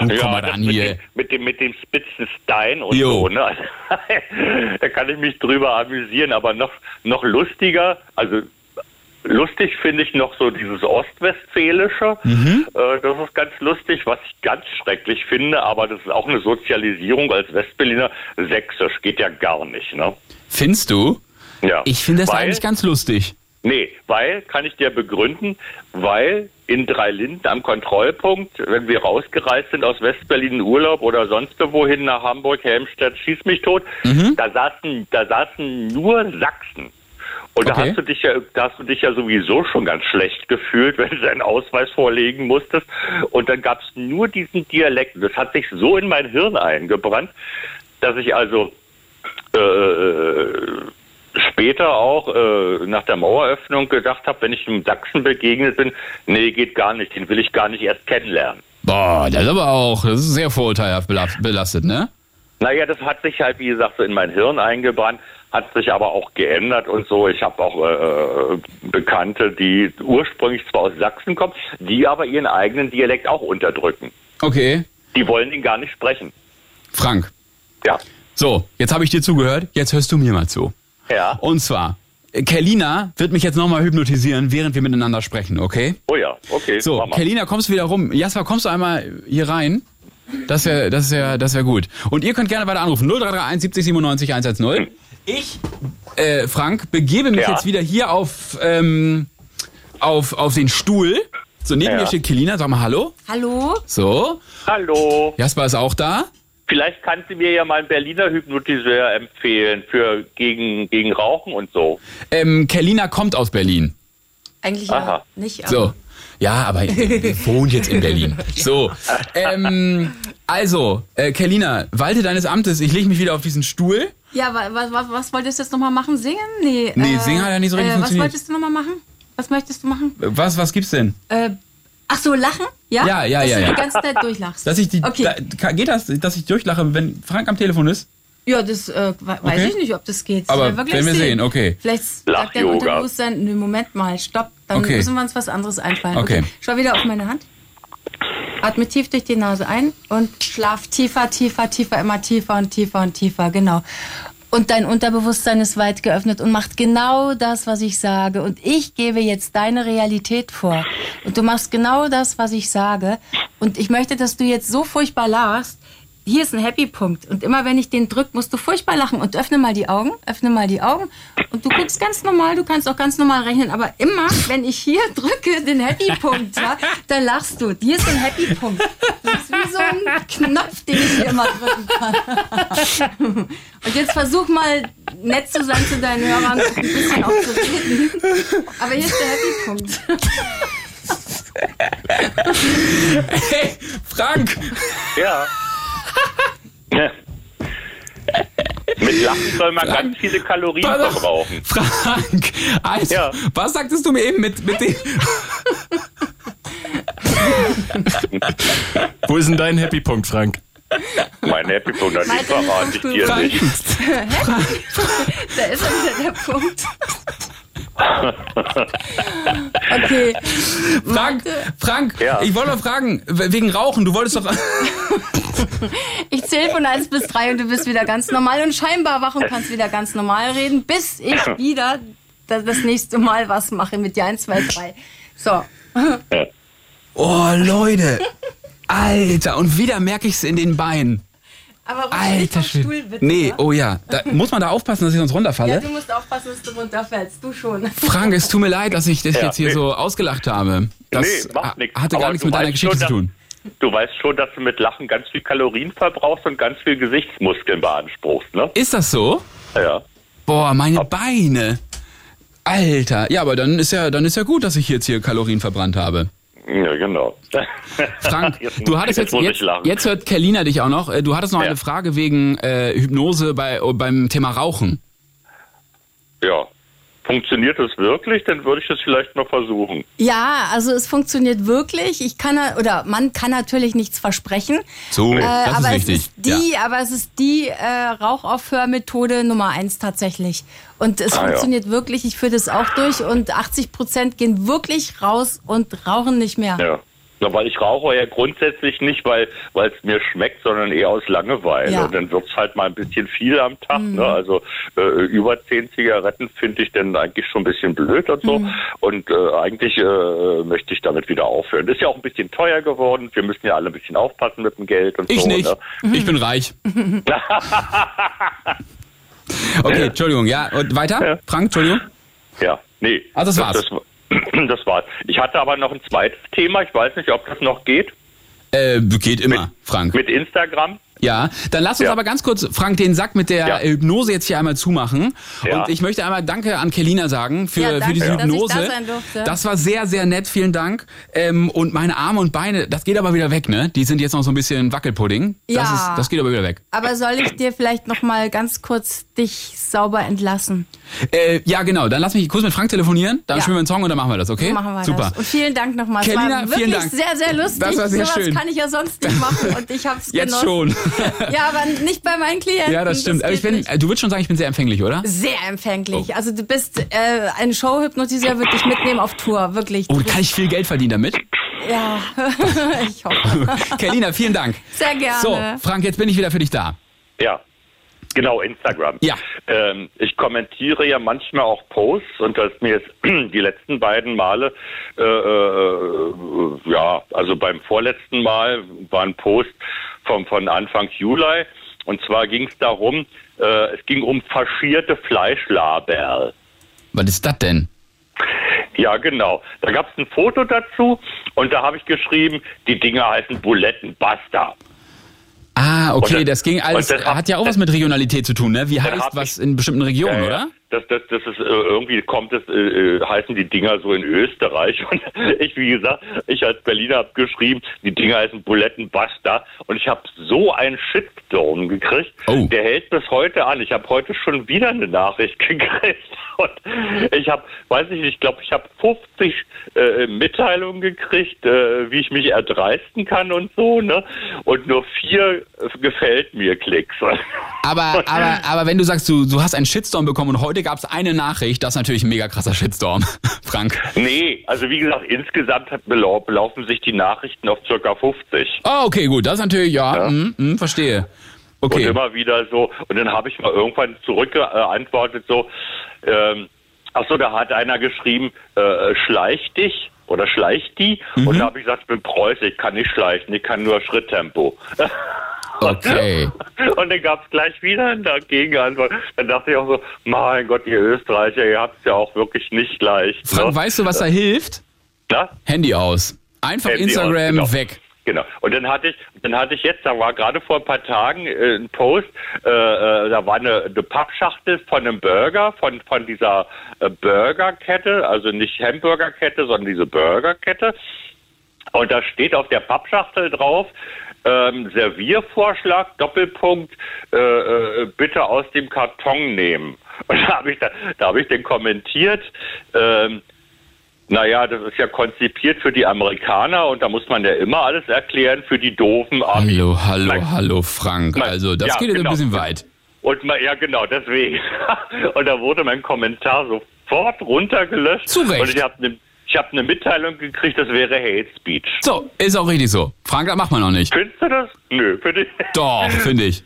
Wo ja, kommen wir dann mit hier? Dem, mit, dem, mit dem spitzen Stein und Jo. so. Ne? da kann ich mich drüber amüsieren, aber noch, noch lustiger, also lustig finde ich noch so dieses Ostwestfälische. Mhm. Äh, das ist ganz lustig, was ich ganz schrecklich finde, aber das ist auch eine Sozialisierung als Westberliner. Sächsisch geht ja gar nicht, ne? Findest du? Ja. Ich finde das Weil- eigentlich ganz lustig. Nee, weil, kann ich dir begründen, weil in Dreilinden am Kontrollpunkt, wenn wir rausgereist sind aus Westberlin in Urlaub oder sonst wohin nach Hamburg, Helmstedt, schieß mich tot, Mhm. da saßen, da saßen nur Sachsen. Und da Okay. hast du dich ja, da hast du dich ja sowieso schon ganz schlecht gefühlt, wenn du deinen Ausweis vorlegen musstest. Und dann gab es nur diesen Dialekt. Das hat sich so in mein Hirn eingebrannt, dass ich also äh, später auch äh, nach der Maueröffnung gedacht habe, wenn ich einem Sachsen begegnet bin, nee, geht gar nicht, den will ich gar nicht erst kennenlernen. Boah, das ist aber auch, das ist sehr vorurteilhaft belast- belastet, ne? Naja, das hat sich halt, wie gesagt, so in mein Hirn eingebrannt, hat sich aber auch geändert und so. Ich habe auch äh, Bekannte, die ursprünglich zwar aus Sachsen kommen, die aber ihren eigenen Dialekt auch unterdrücken. Okay. Die wollen ihn gar nicht sprechen. Frank. Ja. So, jetzt habe ich dir zugehört, jetzt hörst du mir mal zu. Ja. Und zwar, Kelina wird mich jetzt nochmal hypnotisieren, während wir miteinander sprechen, okay? Oh ja, okay. So. Kelina, kommst du wieder rum. Jasper, kommst du einmal hier rein? Das wäre das wär, das wär gut. Und ihr könnt gerne weiter anrufen. 0331 70 97 110. Ich, äh, Frank, begebe mich Ja. jetzt wieder hier auf, ähm, auf, auf den Stuhl. So, neben Ja. mir steht Kelina. Sag mal Hallo. Hallo? So. Hallo. Jasper ist auch da. Vielleicht kann sie mir ja mal einen Berliner Hypnotiseur empfehlen für gegen, gegen Rauchen und so. Ähm, Kelina kommt aus Berlin. Eigentlich Aha. ja nicht. So. Ja, aber ihr wohnt jetzt in Berlin. So. Ähm, also, äh, Kelina, walte deines Amtes. Ich lege mich wieder auf diesen Stuhl. Ja, wa- wa- wa- was wolltest du jetzt nochmal machen? Singen? Nee. Nee, singen hat ja nicht so richtig äh, Was funktioniert. wolltest du nochmal machen? Was möchtest du machen? Was, was gibt's denn? Äh, ach so, lachen? Ja? Ja, ja, Dass ja, du ja. die ganze Zeit durchlachst. Dass ich die, Okay. da, geht das, dass ich durchlache, wenn Frank am Telefon ist? Ja, das äh, we- weiß Okay. ich nicht, ob das geht. Aber Ja, wirklich werden wir sehen, okay. Vielleicht sagt Lach-Yoga. Unterbewusstsein, nö, Moment mal, stopp, dann Okay. müssen wir uns was anderes einfallen. Okay. Schau wieder auf meine Hand. Atme tief durch die Nase ein und schlaf tiefer, tiefer, tiefer, immer tiefer und tiefer und tiefer, genau. Und dein Unterbewusstsein ist weit geöffnet und macht genau das, was ich sage. Und ich gebe jetzt deine Realität vor. Und du machst genau das, was ich sage. Und ich möchte, dass du jetzt so furchtbar lachst. Hier ist ein Happy-Punkt. Und immer wenn ich den drück, musst du furchtbar lachen. Und öffne mal die Augen, öffne mal die Augen. Und du guckst ganz normal, du kannst auch ganz normal rechnen. Aber immer, wenn ich hier drücke, den Happy-Punkt, ja, dann lachst du. Hier ist ein Happy-Punkt. Das ist wie so ein Knopf, den ich hier immer drücken kann. Und jetzt versuch mal nett zu sein zu deinen Hörern und ein bisschen auch zu reden. Aber hier ist der Happy-Punkt. Hey, Frank! Ja. Mit Lachen soll man ganz viele Kalorien auf. verbrauchen. Frank, Alter, was sagtest du mir eben mit, mit dem... Wo ist denn dein Happy Punkt, Frank? Mein Happy Punkt, das Malte, verrate ich dir Frank. nicht. da ist er wieder der Punkt. Okay. Frank, Frank, Ja. ich wollte noch fragen, we- wegen Rauchen, du wolltest doch... Ich zähle von 1 bis 3 und du bist wieder ganz normal und scheinbar wach und kannst wieder ganz normal reden, bis ich wieder das, das nächste Mal was mache mit dir. 1, 2, 3. So. Oh, Leute. Alter, und wieder merke ich es in den Beinen. Aber Alter vom Stuhl, bitte. Nee, ne? oh ja. Da muss man da aufpassen, dass ich sonst Ja, runterfalle? du musst aufpassen, dass du runterfällst. Du schon. Frank, es tut mir leid, dass ich das Ja, jetzt hier nee. so ausgelacht habe. Das nee, macht nichts. hatte gar Aber nichts mit deiner Geschichte schon, zu tun. dass- Du weißt schon, dass du mit Lachen ganz viel Kalorien verbrauchst und ganz viel Gesichtsmuskeln beanspruchst, ne? Ist das so? Ja. Boah, meine Beine. Alter. Ja, aber dann ist ja, dann ist ja gut, dass ich jetzt hier Kalorien verbrannt habe. Ja, genau. Frank, Jetzt- du hattest jetzt, jetzt, jetzt hört Kerlina dich auch noch. Äh, Du hattest noch Ja. eine Frage wegen äh, Hypnose bei, oh, beim Thema Rauchen. Ja. Funktioniert es wirklich? Dann würde ich es vielleicht mal versuchen. Ja, also es funktioniert wirklich. Ich kann oder man kann natürlich nichts versprechen. So, äh, das ist aber wichtig. Es ist die, aber es ist die äh, Rauchaufhörmethode Nummer eins tatsächlich. Und es Ah, ja. funktioniert wirklich. Ich führe das auch durch und 80 Prozent gehen wirklich raus und rauchen nicht mehr. Ja. Ja, weil ich rauche ja grundsätzlich nicht, weil weil es mir schmeckt, sondern eher aus Langeweile. Ja. Und dann wird's halt mal ein bisschen viel am Tag. Mhm. Ne? Also äh, über zehn Zigaretten finde ich dann eigentlich schon ein bisschen blöd und so. Mhm. Und äh, eigentlich äh, möchte ich damit wieder aufhören. Ist ja auch ein bisschen teuer geworden. Wir müssen ja alle ein bisschen aufpassen mit dem Geld und Ich so. nicht. Ne? Ich bin reich. Okay, Entschuldigung. Ja, und weiter? Frank, Entschuldigung. Ja, nee. Ah, das war's. Das, das, das war's. Ich hatte aber noch ein zweites Thema. Ich weiß nicht, ob das noch geht. Äh, geht immer, Frank. Mit Instagram. Ja, dann lass uns Ja. aber ganz kurz, Frank, den Sack mit der Ja. Hypnose jetzt hier einmal zumachen. Ja. Und ich möchte einmal Danke an Kelina sagen für, Ja, danke, für diese dass ich Hypnose. da sein durfte. Das war sehr, sehr nett, vielen Dank. Ähm, und meine Arme und Beine, das geht aber wieder weg, ne? Die sind jetzt noch so ein bisschen Wackelpudding. Das, Ja. ist, das geht aber wieder weg. Aber soll ich dir vielleicht noch mal ganz kurz dich sauber entlassen? Äh, ja, genau. Dann lass mich kurz mit Frank telefonieren, dann Ja. spielen wir einen Song und dann machen wir das, okay? So machen wir Super. das. Und vielen Dank nochmal. Es Kelina, war wirklich vielen Dank. sehr, sehr lustig. Das war sehr Sowas schön. kann ich ja sonst nicht machen und ich hab's Jetzt genossen. schon. Ja, aber nicht bei meinen Klienten. ja, das stimmt. Aber ich bin, nicht. äh, du würdest schon sagen, ich bin sehr empfänglich, oder? sehr empfänglich. Also du bist äh, ein Showhypnotiseur, wird dich mitnehmen auf Tour, wirklich. Oh, kann ich viel Geld verdienen damit? Ja, ich hoffe. Kelina, vielen Dank. Sehr gerne. So, Frank, jetzt bin ich wieder für dich da. Ja. Genau, Instagram. Ja. Ähm, ich kommentiere ja manchmal auch Posts und das ist mir jetzt die letzten beiden Male, äh, äh, ja, also beim vorletzten Mal war ein Post vom, von Anfang Juli und zwar ging es darum, äh, es ging um faschierte Fleischlaberl. Was ist das denn? Ja, genau. Da gab es ein Foto dazu und da habe ich geschrieben, die Dinger heißen Buletten Basta. Ah, okay, das- das ging alles, das hat ja auch was mit Regionalität zu tun, ne? Wie heißt was in bestimmten Regionen, Ja, ja. oder? Das, das, das ist äh, irgendwie kommt es, äh, äh, heißen die Dinger so in Österreich. Und ich, wie gesagt, ich als Berliner habe geschrieben, die Dinger heißen Buletten Basta. Und ich habe so einen Shitstorm gekriegt. Oh. Der hält bis heute an. Ich habe heute schon wieder eine Nachricht gekriegt. Und ich habe, weiß ich nicht, ich glaube, ich habe 50 äh, Mitteilungen gekriegt, äh, wie ich mich erdreisten kann und so. Ne? Und nur vier äh, gefällt mir Klicks. Aber, aber, aber wenn du sagst, du, du hast einen Shitstorm bekommen und heute gab es eine Nachricht, das ist natürlich ein mega krasser Shitstorm, Frank. Nee, also wie gesagt, insgesamt belaufen sich die Nachrichten auf circa 50. Oh, okay, gut, das ist natürlich, ja, Ja. mm, mm, verstehe. Und Okay. immer wieder so. Und dann habe ich mal irgendwann zurückgeantwortet so, ähm, ach so, da hat einer geschrieben, äh, schleich dich oder schleich die. Mhm. Und da habe ich gesagt, ich bin Preuße, ich kann nicht schleichen, ich kann nur Schritttempo. Okay. Und dann gab es gleich wieder eine Gegenantwort. Dann dachte ich auch so, mein Gott, ihr Österreicher, ihr habt es ja auch wirklich nicht leicht. Frank, ne? weißt du, was da hilft? Na? Handy aus. Einfach Handy Instagram aus, genau. weg. Genau. Und dann hatte ich, dann hatte ich jetzt, da war gerade vor ein paar Tagen äh, ein Post, äh, äh, da war eine, eine Pappschachtel von einem Burger, von, von dieser äh, Burgerkette, also nicht Hamburgerkette, sondern diese Burgerkette. Und da steht auf der Pappschachtel drauf, ähm, Serviervorschlag, Doppelpunkt, äh, äh, bitte aus dem Karton nehmen. Und da habe ich, da, da hab ich den kommentiert, ähm, naja, das ist ja konzipiert für die Amerikaner und da muss man ja immer alles erklären für die doofen Amis. Hallo, hallo, hallo, Frank. Mein- Also, das ja, geht jetzt genau. ein bisschen weit. Und ma- ja, genau, deswegen. und da wurde mein Kommentar sofort runtergelöscht. Zu Recht. Und ich habe eine ich hab ne Mitteilung gekriegt, das wäre Hate Speech. So, ist auch richtig so. Frank, das macht man noch nicht. Findest du das? Nö, finde ich. Doch, finde ich.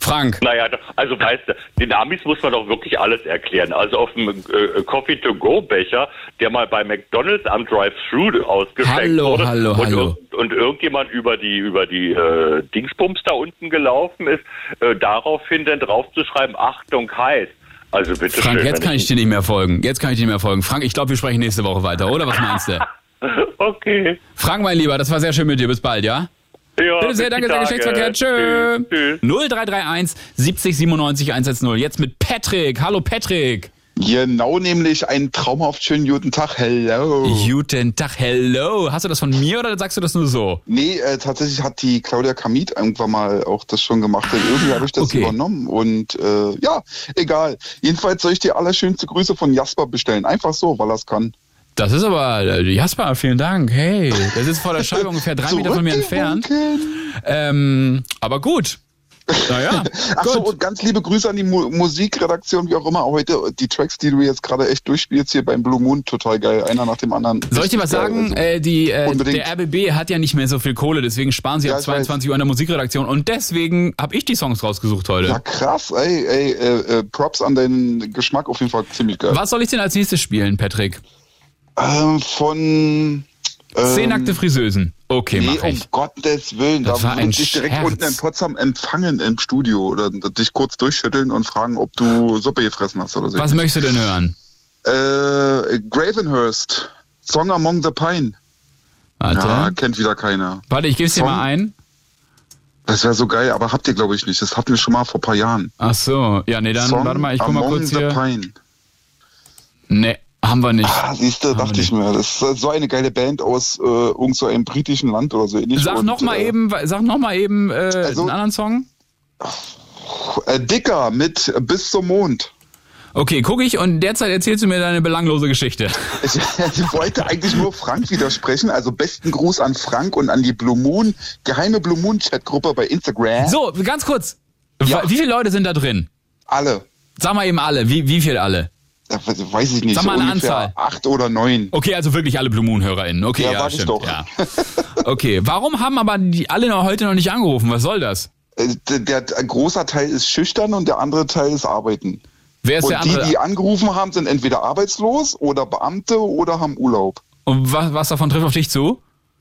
Frank. Naja, also weißt du, den Amis muss man doch wirklich alles erklären. Also auf dem äh, Coffee-to-go-Becher, der mal bei McDonalds am Drive-Thru ausgeschenkt Hallo, wurde hallo, und, hallo. und irgendjemand über die über die äh, Dingsbums da unten gelaufen ist, äh, daraufhin dann draufzuschreiben, Achtung, heiß. Also bitte Frank, schön, jetzt kann ich dir nicht mehr folgen. Jetzt kann ich dir nicht mehr folgen. Frank, ich glaube, wir sprechen nächste Woche weiter, oder? Was meinst du? Okay. Frank, mein Lieber, das war sehr schön mit dir. Bis bald, ja? Ja, Bitte sehr, danke, sehr. Geschlechtsverkehr. Tschö. Tschüss. 0331 70 97 110. Jetzt mit Patrick. Hallo, Patrick. Genau, nämlich einen traumhaft schönen guten Tag. Hello. Guten Tag, hello. Hast du das von mir oder sagst du das nur so? Nee, äh, tatsächlich hat die Claudia Kamit irgendwann mal auch das schon gemacht. Und irgendwie habe ich das Okay. übernommen. Und äh, ja, egal. Jedenfalls soll ich dir allerschönste Grüße von Jasper bestellen. Einfach so, weil er es kann. Das ist aber, äh, Jasper, vielen Dank. Hey, das ist vor der Scheibe ungefähr drei Meter von mir entfernt. Ähm, aber gut. Naja, Achso, und ganz liebe Grüße an die Mu Musikredaktion, wie auch immer. Heute die Tracks, die du jetzt gerade echt durchspielst hier beim Blue Moon, total geil. Einer nach dem anderen. Soll ich dir was geil. sagen? Also, Äh, die, äh, der RBB hat ja nicht mehr so viel Kohle, deswegen sparen sie Ja, ab ich 22 Uhr in der Musikredaktion und deswegen habe ich die Songs rausgesucht heute. ja, krass, ey, ey, äh, äh, Props an deinen Geschmack, auf jeden Fall ziemlich geil. Was soll ich denn als nächstes spielen, Patrick? Ähm, von. Ähm, Zehn nackte Friseusen. Okay, nee, um ich. Gottes Willen. Das da war ein ich dich direkt Scherz. unten in Potsdam empfangen im Studio oder dich kurz durchschütteln und fragen, ob du Suppe gefressen hast oder so. Was möchtest du denn hören? Äh, Gravenhurst. Song Among the Pine. Warte. Ja, kennt wieder keiner. Warte, ich gebe es dir Song- mal ein. Das wäre so geil, aber habt ihr, glaube ich, nicht. Das hatten wir schon mal vor ein paar Jahren. Ach so, ja, nee, dann Song warte mal, ich guck mal Among kurz the hier. Pine. Nee, haben wir nicht. Ah, siehst du, dachte ich mir. Das ist so eine geile Band aus äh, irgend so einem britischen Land oder so ähnlich. Sag Und, noch mal äh, eben, sag noch mal eben äh, Also- einen anderen Song. Äh, Dicker mit Bis zum Mond. Okay, guck ich und derzeit erzählst du mir deine belanglose Geschichte. Ich, ich wollte eigentlich nur Frank widersprechen. Also besten Gruß an Frank und an die Blue Moon, geheime Blue Moon Chatgruppe bei Instagram. So, ganz kurz. Ja. Wie viele Leute sind da drin? Alle. Sag mal eben alle. Wie, wie viel alle? Ja, weiß- ich nicht. Sag mal so eine Anzahl. Acht oder neun. Okay, also wirklich alle Blue Moon HörerInnen. Okay, Ja, ja, stimmt. Ja. Okay, warum haben aber die alle noch heute noch nicht angerufen? Was soll das? Äh, Der, der, ein großer Teil ist schüchtern und der andere Teil ist arbeiten. Wer ist und der andere? die, die angerufen haben, sind entweder arbeitslos oder Beamte oder haben Urlaub. Und was, was davon trifft auf dich zu?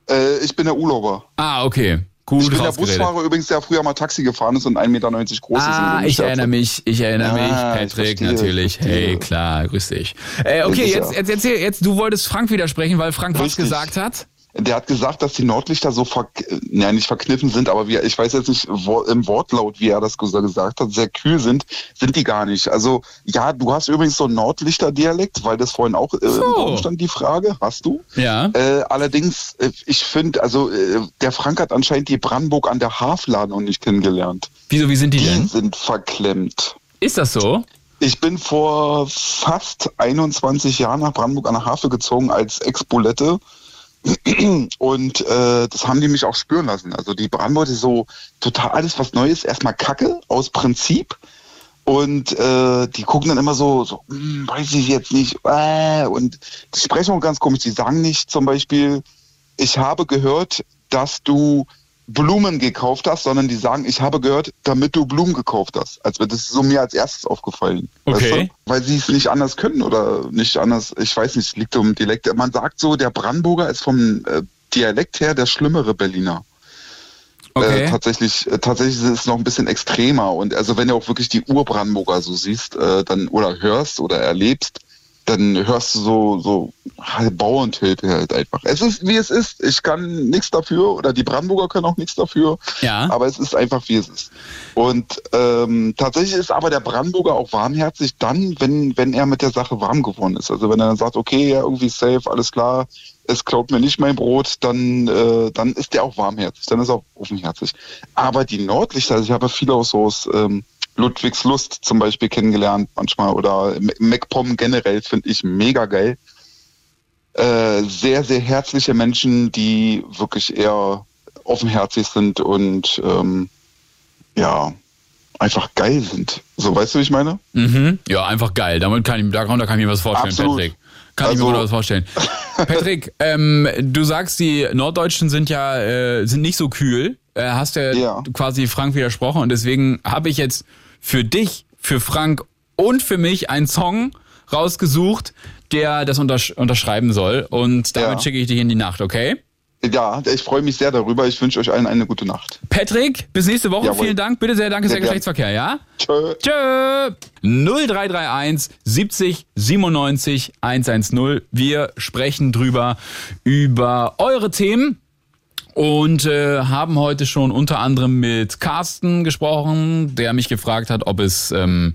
Äh, ich bin der Urlauber. Ah, okay. Gut ich bin der. Busfahrer übrigens, der früher mal Taxi gefahren ist und 1,90 Meter groß Ah, ist. und ich erinnere mich, ich erinnere mich, Ah, ich Patrick, verstehe, natürlich. verstehe. Hey, klar, grüß dich. Äh, okay, jetzt, jetzt erzähl, jetzt, du wolltest Frank widersprechen, weil Frank was Richtig. gesagt hat. Der hat gesagt, dass die Nordlichter so ver ja, nicht verkniffen sind, aber wie, ich weiß jetzt nicht wo, im Wortlaut, wie er das ges- gesagt hat, sehr kühl sind, sind die gar nicht. Also ja, du hast übrigens so einen Nordlichter-Dialekt, weil das vorhin auch äh, im Raum stand, die Frage, hast du? Ja. Äh, allerdings, äh, ich finde, also äh, der Frank hat anscheinend die Brandenburg an der Hafla noch nicht kennengelernt. Wieso, wie sind die Die denn? sind verklemmt. Ist das so? Ich bin vor fast 21 Jahren nach Brandenburg an der Havel gezogen als Ex-Bulette. Und äh, das haben die mich auch spüren lassen. Also die ist so total alles, was Neues, erstmal Kacke aus Prinzip. Und äh, die gucken dann immer so, so hm, weiß ich jetzt nicht. Äh, und die sprechen auch ganz komisch. Die sagen nicht zum Beispiel, ich habe gehört, dass du Blumen gekauft hast, sondern die sagen, ich habe gehört, damit du Blumen gekauft hast. Als wird das so mir als erstes aufgefallen. Okay. Weißt du? Weil sie es nicht anders können oder nicht anders, ich weiß nicht, liegt um Dialekt. Man sagt so, der Brandenburger ist vom äh, Dialekt her der schlimmere Berliner. Okay. Äh, tatsächlich, äh, tatsächlich ist es noch ein bisschen extremer. Und also wenn du auch wirklich die Urbrandenburger so siehst, äh, dann oder hörst oder erlebst, dann hörst du so, so halt Bauerntöte halt einfach. Es ist, wie es ist. Ich kann nichts dafür oder die Brandenburger können auch nichts dafür. Ja. Aber es ist einfach, wie es ist. Und ähm, tatsächlich ist aber der Brandenburger auch warmherzig dann, wenn, wenn er mit der Sache warm geworden ist. Also wenn er dann sagt, okay, ja, irgendwie safe, alles klar, es klaut mir nicht mein Brot, dann, äh, dann ist der auch warmherzig, dann ist er auch offenherzig. Aber die Nordlichter, also ich habe viele auch so aus ähm, Ludwigslust zum Beispiel kennengelernt manchmal oder MacPom generell finde ich mega geil. Äh, sehr, sehr herzliche Menschen, die wirklich eher offenherzig sind und ähm, ja, einfach geil sind. So, weißt du, wie ich meine? Mhm. Ja, einfach geil. Damit kann ich, da, kann- ich mir was vorstellen, Absolut. Patrick. Kann ich Also- mir gut was vorstellen. Patrick, ähm, du sagst, die Norddeutschen sind ja äh, sind nicht so kühl. Äh, hast ja, quasi Frank widersprochen und deswegen habe ich jetzt für dich, für Frank und für mich einen Song rausgesucht, der das untersch unterschreiben soll. Und damit Ja. schicke ich dich in die Nacht, okay? Ja, ich freue mich sehr darüber. Ich wünsche euch allen eine gute Nacht. Patrick, bis nächste Woche. Jawohl. Vielen Dank. Bitte sehr, danke, Sehr sehr. Geschlechtsverkehr, ja? Tschö. Tschö. 0331 70 97 110. Wir sprechen drüber über eure Themen. Und äh, haben heute schon unter anderem mit Carsten gesprochen, der mich gefragt hat, ob es, ähm,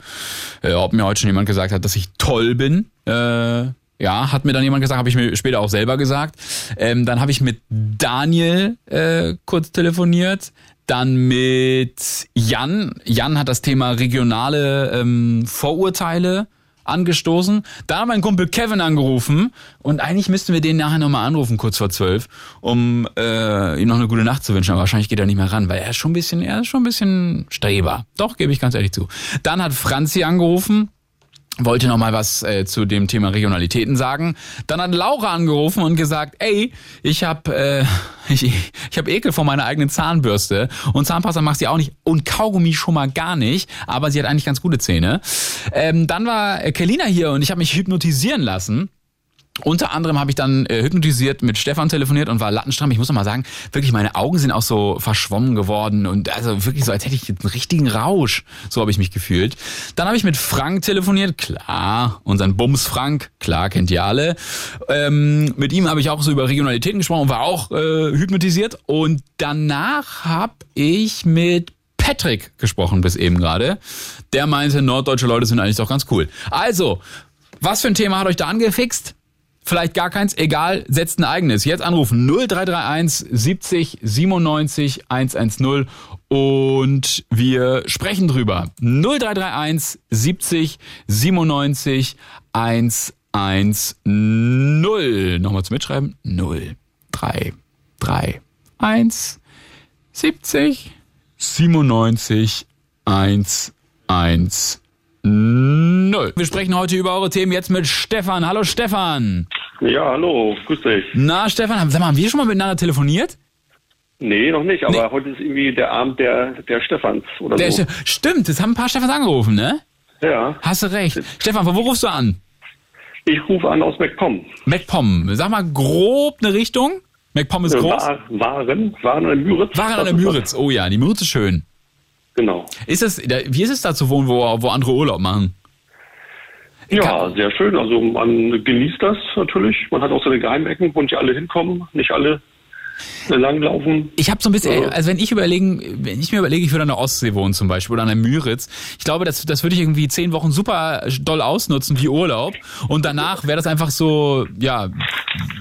äh, ob mir heute schon jemand gesagt hat, dass ich toll bin. Äh, ja, hat mir dann jemand gesagt, habe ich mir später auch selber gesagt. Ähm, dann habe ich mit Daniel äh, kurz telefoniert, dann mit Jan. Jan hat das Thema regionale ähm, Vorurteile angestoßen. Da hat mein Kumpel Kevin angerufen und eigentlich müssten wir den nachher nochmal anrufen, kurz vor zwölf, um äh, ihm noch eine gute Nacht zu wünschen. Aber wahrscheinlich geht er nicht mehr ran, weil er ist schon ein bisschen, er ist schon ein bisschen Streber. Doch, gebe ich ganz ehrlich zu. Dann hat Franzi angerufen, wollte noch mal was äh, zu dem Thema Regionalitäten sagen. Dann hat Laura angerufen und gesagt, ey, ich habe äh, ich, ich hab Ekel vor meiner eigenen Zahnbürste und Zahnpasta macht sie auch nicht und Kaugummi schon mal gar nicht, aber sie hat eigentlich ganz gute Zähne. Ähm, dann war Kelina hier und ich habe mich hypnotisieren lassen. Unter anderem habe ich dann äh, hypnotisiert mit Stefan telefoniert und war lattenstramm. Ich muss noch mal sagen, wirklich meine Augen sind auch so verschwommen geworden und also wirklich so, als hätte ich einen richtigen Rausch. So habe ich mich gefühlt. Dann habe ich mit Frank telefoniert, klar, unseren Bums Frank, klar kennt ihr alle. Ähm, mit ihm habe ich auch so über Regionalitäten gesprochen und war auch äh, hypnotisiert. Und danach habe ich mit Patrick gesprochen bis eben gerade. Der meinte, norddeutsche Leute sind eigentlich doch ganz cool. Also, was für ein Thema hat euch da angefixt? Vielleicht gar keins, egal, setzt ein eigenes. Jetzt anrufen 0331 70 97 110 und wir sprechen drüber. 0331 70 97 110. Nochmal zum Mitschreiben. 0 3 3 1 70 97 110. Wir sprechen heute über eure Themen jetzt mit Stefan. Hallo Stefan. Ja, hallo, grüß dich. Na Stefan, sag mal, haben wir schon mal miteinander telefoniert? Nee, noch nicht, aber heute ist irgendwie der Abend der, der Stefans oder Der so. Ste- Stimmt, es haben ein paar Stefans angerufen, ne? Ja. Hast du recht. Stefan, von wo rufst du an? Ich rufe an aus MacPom. MacPom. Sag mal grob eine Richtung. MacPom ist Äh, groß. Wa- Waren, Waren an der Müritz. Waren an der Müritz. Oh ja, die Müritz ist schön. Genau. Ist es, wie ist es da zu wohnen, wo, wo andere Urlaub machen? Ja, sehr schön. Also man genießt das natürlich. Man hat auch seine Geheimecken, wo nicht alle hinkommen, nicht alle langlaufen. Ich habe so ein bisschen, also wenn ich überlegen, wenn ich mir überlege, ich würde an der Ostsee wohnen zum Beispiel oder an der Müritz, ich glaube, das, das würde ich irgendwie zehn Wochen super doll ausnutzen wie Urlaub und danach wäre das einfach so, ja,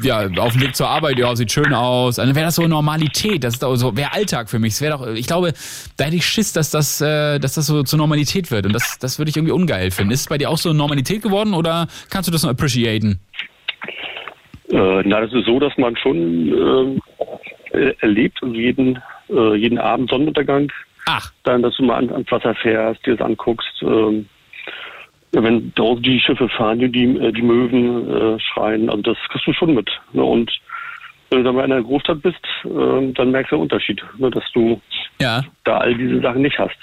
ja, auf dem Weg zur Arbeit, ja, sieht schön aus, dann wäre das so Normalität, das ist auch so, wäre Alltag für mich, es wäre doch, ich glaube, da hätte ich Schiss, dass das, äh, dass das so zur Normalität wird und das, das würde ich irgendwie ungeil finden. Ist es bei dir auch so Normalität geworden oder kannst du das noch appreciaten? Äh, na, das ist so, dass man schon äh, äh, erlebt und jeden, äh, jeden Abend Sonnenuntergang. Ach. Dann, dass du mal an, ans Wasser fährst, dir das anguckst. Ähm, wenn draußen die Schiffe fahren, die, die, äh, die Möwen äh, schreien, also das kriegst du schon mit. Ne? Und wenn du dann mal in einer Großstadt bist, äh, dann merkst du den Unterschied, ne? dass du Ja. da all diese Sachen nicht hast.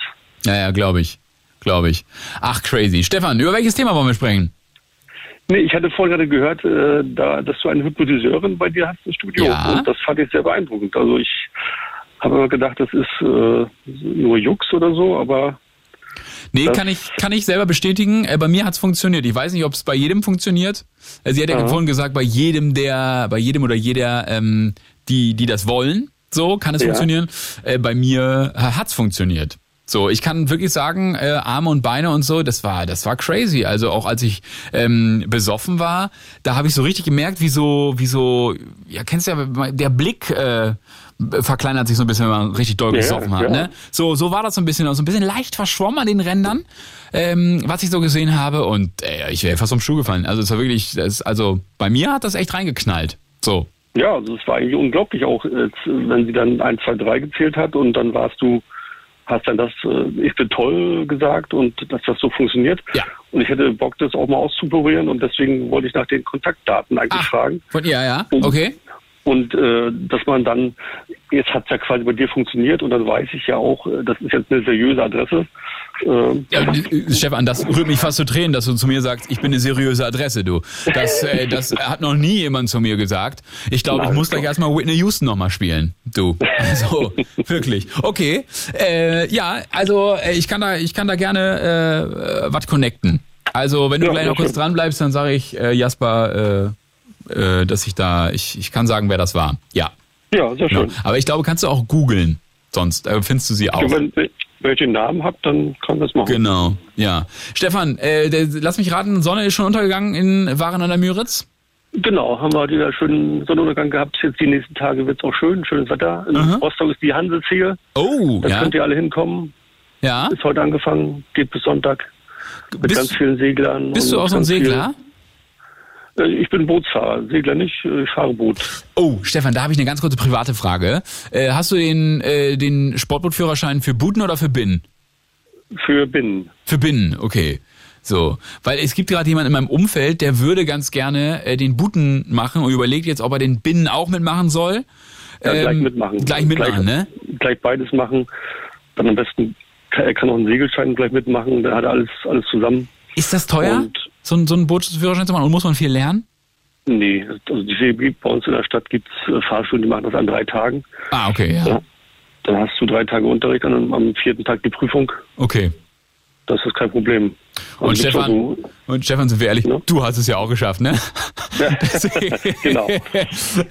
Ja, ja, glaube ich. Glaube ich. Ach, crazy. Stefan, über welches Thema wollen wir sprechen? Nee, ich hatte vorhin gerade gehört, äh, da, dass du eine Hypnotiseurin bei dir hast im Studio. Ja. Und das fand ich sehr beeindruckend. Also ich habe immer gedacht, das ist äh, nur Jux oder so, aber Nee, Das- kann ich, kann ich selber bestätigen. Äh, bei mir hat's funktioniert. Ich weiß nicht, ob es bei jedem funktioniert. Äh, Sie hat ja Ja. vorhin gesagt, bei jedem, der, bei jedem oder jeder, ähm, die, die das wollen, so kann es Ja. funktionieren. Äh, bei mir äh, hat's funktioniert. So, ich kann wirklich sagen, äh, Arme und Beine und so, das war, das war crazy. Also auch als ich ähm, besoffen war, da habe ich so richtig gemerkt, wie so, wie so, ja, kennst du ja, der Blick äh, verkleinert sich so ein bisschen, wenn man richtig doll Ja, gesoffen hat. ja. Ne? So, so war das so ein bisschen, so ein bisschen leicht verschwommen an den Rändern, ähm, was ich so gesehen habe. Und äh, ich wäre fast vom Stuhl gefallen. Also es war wirklich, das, also bei mir hat das echt reingeknallt. So. ja, also es war eigentlich unglaublich auch, äh, wenn sie dann 1, 2, 3 gezählt hat und dann warst du, hast dann das äh, Ich bin toll gesagt und dass das so funktioniert. Ja. Und ich hätte Bock, das auch mal auszuprobieren und deswegen wollte ich nach den Kontaktdaten eigentlich fragen. Von ihr, ja? Um- Okay. Und äh, dass man dann, jetzt hat es ja quasi bei dir funktioniert und dann weiß ich ja auch, äh, das ist jetzt eine seriöse Adresse. Äh, Ja, äh, Stefan, das rührt mich fast zu Tränen, dass du zu mir sagst, ich bin eine seriöse Adresse, du. Das, äh, das hat noch nie jemand zu mir gesagt. Ich glaube, ich muss gleich erstmal Whitney Houston nochmal spielen, du. Also, wirklich. Okay. Äh, ja, also äh, ich kann da, ich kann da gerne äh, was connecten. Also, wenn du Ja, gleich ja, noch kurz schön. dran bleibst, dann sage ich äh, Jasper, äh, äh, dass ich da, ich, ich kann sagen, wer das war. Ja. ja, sehr schön. Aber ich glaube, kannst du auch googeln. Sonst äh, findest du sie auch. Wenn, ich den Namen habt, dann kann das machen. Genau, ja. Stefan, äh, der, lass mich raten, Sonne ist schon untergegangen in Waren an der Müritz? Genau, haben wir wieder schönen Sonnenuntergang gehabt. Jetzt die nächsten Tage wird es auch schön, schönes Wetter. In Aha. Rostock ist die Handelsziel. Oh, Da ja. könnt ihr alle hinkommen. Ja. Ist heute angefangen, geht bis Sonntag. Mit Bist- ganz vielen Seglern. Bist du auch so ein viel- Segler? Äh, Ich bin Bootsfahrer, Segler nicht, äh, ich fahre Boot. Oh, Stefan, da habe ich eine ganz kurze private Frage. Äh, hast du den, äh, den Sportbootführerschein für Booten oder für Binnen? Für Binnen. Für Binnen, okay. So, weil es gibt gerade jemanden in meinem Umfeld, der würde ganz gerne äh, den Booten machen und überlegt jetzt, ob er den Binnen auch mitmachen soll. Ja, gleich Ähm, mitmachen. Gleich mitmachen, gleich, ne? Gleich beides machen. Dann am besten, kann- er kann auch einen Segelschein gleich mitmachen, dann hat er alles, alles zusammen. Ist das teuer, Und so, ein- so einen Bootsführerschein zu machen? Und muss man viel lernen? nee, also die bei uns in der Stadt gibt es Fahrschulen, die machen das an drei Tagen. Ah, okay, ja. Ja. Dann hast du drei Tage Unterricht und am- vierten Tag die Prüfung. Okay. Das ist kein Problem. Also Und Stefan, so- und Stefan, sind wir ehrlich, du hast es ja auch geschafft, ne? genau.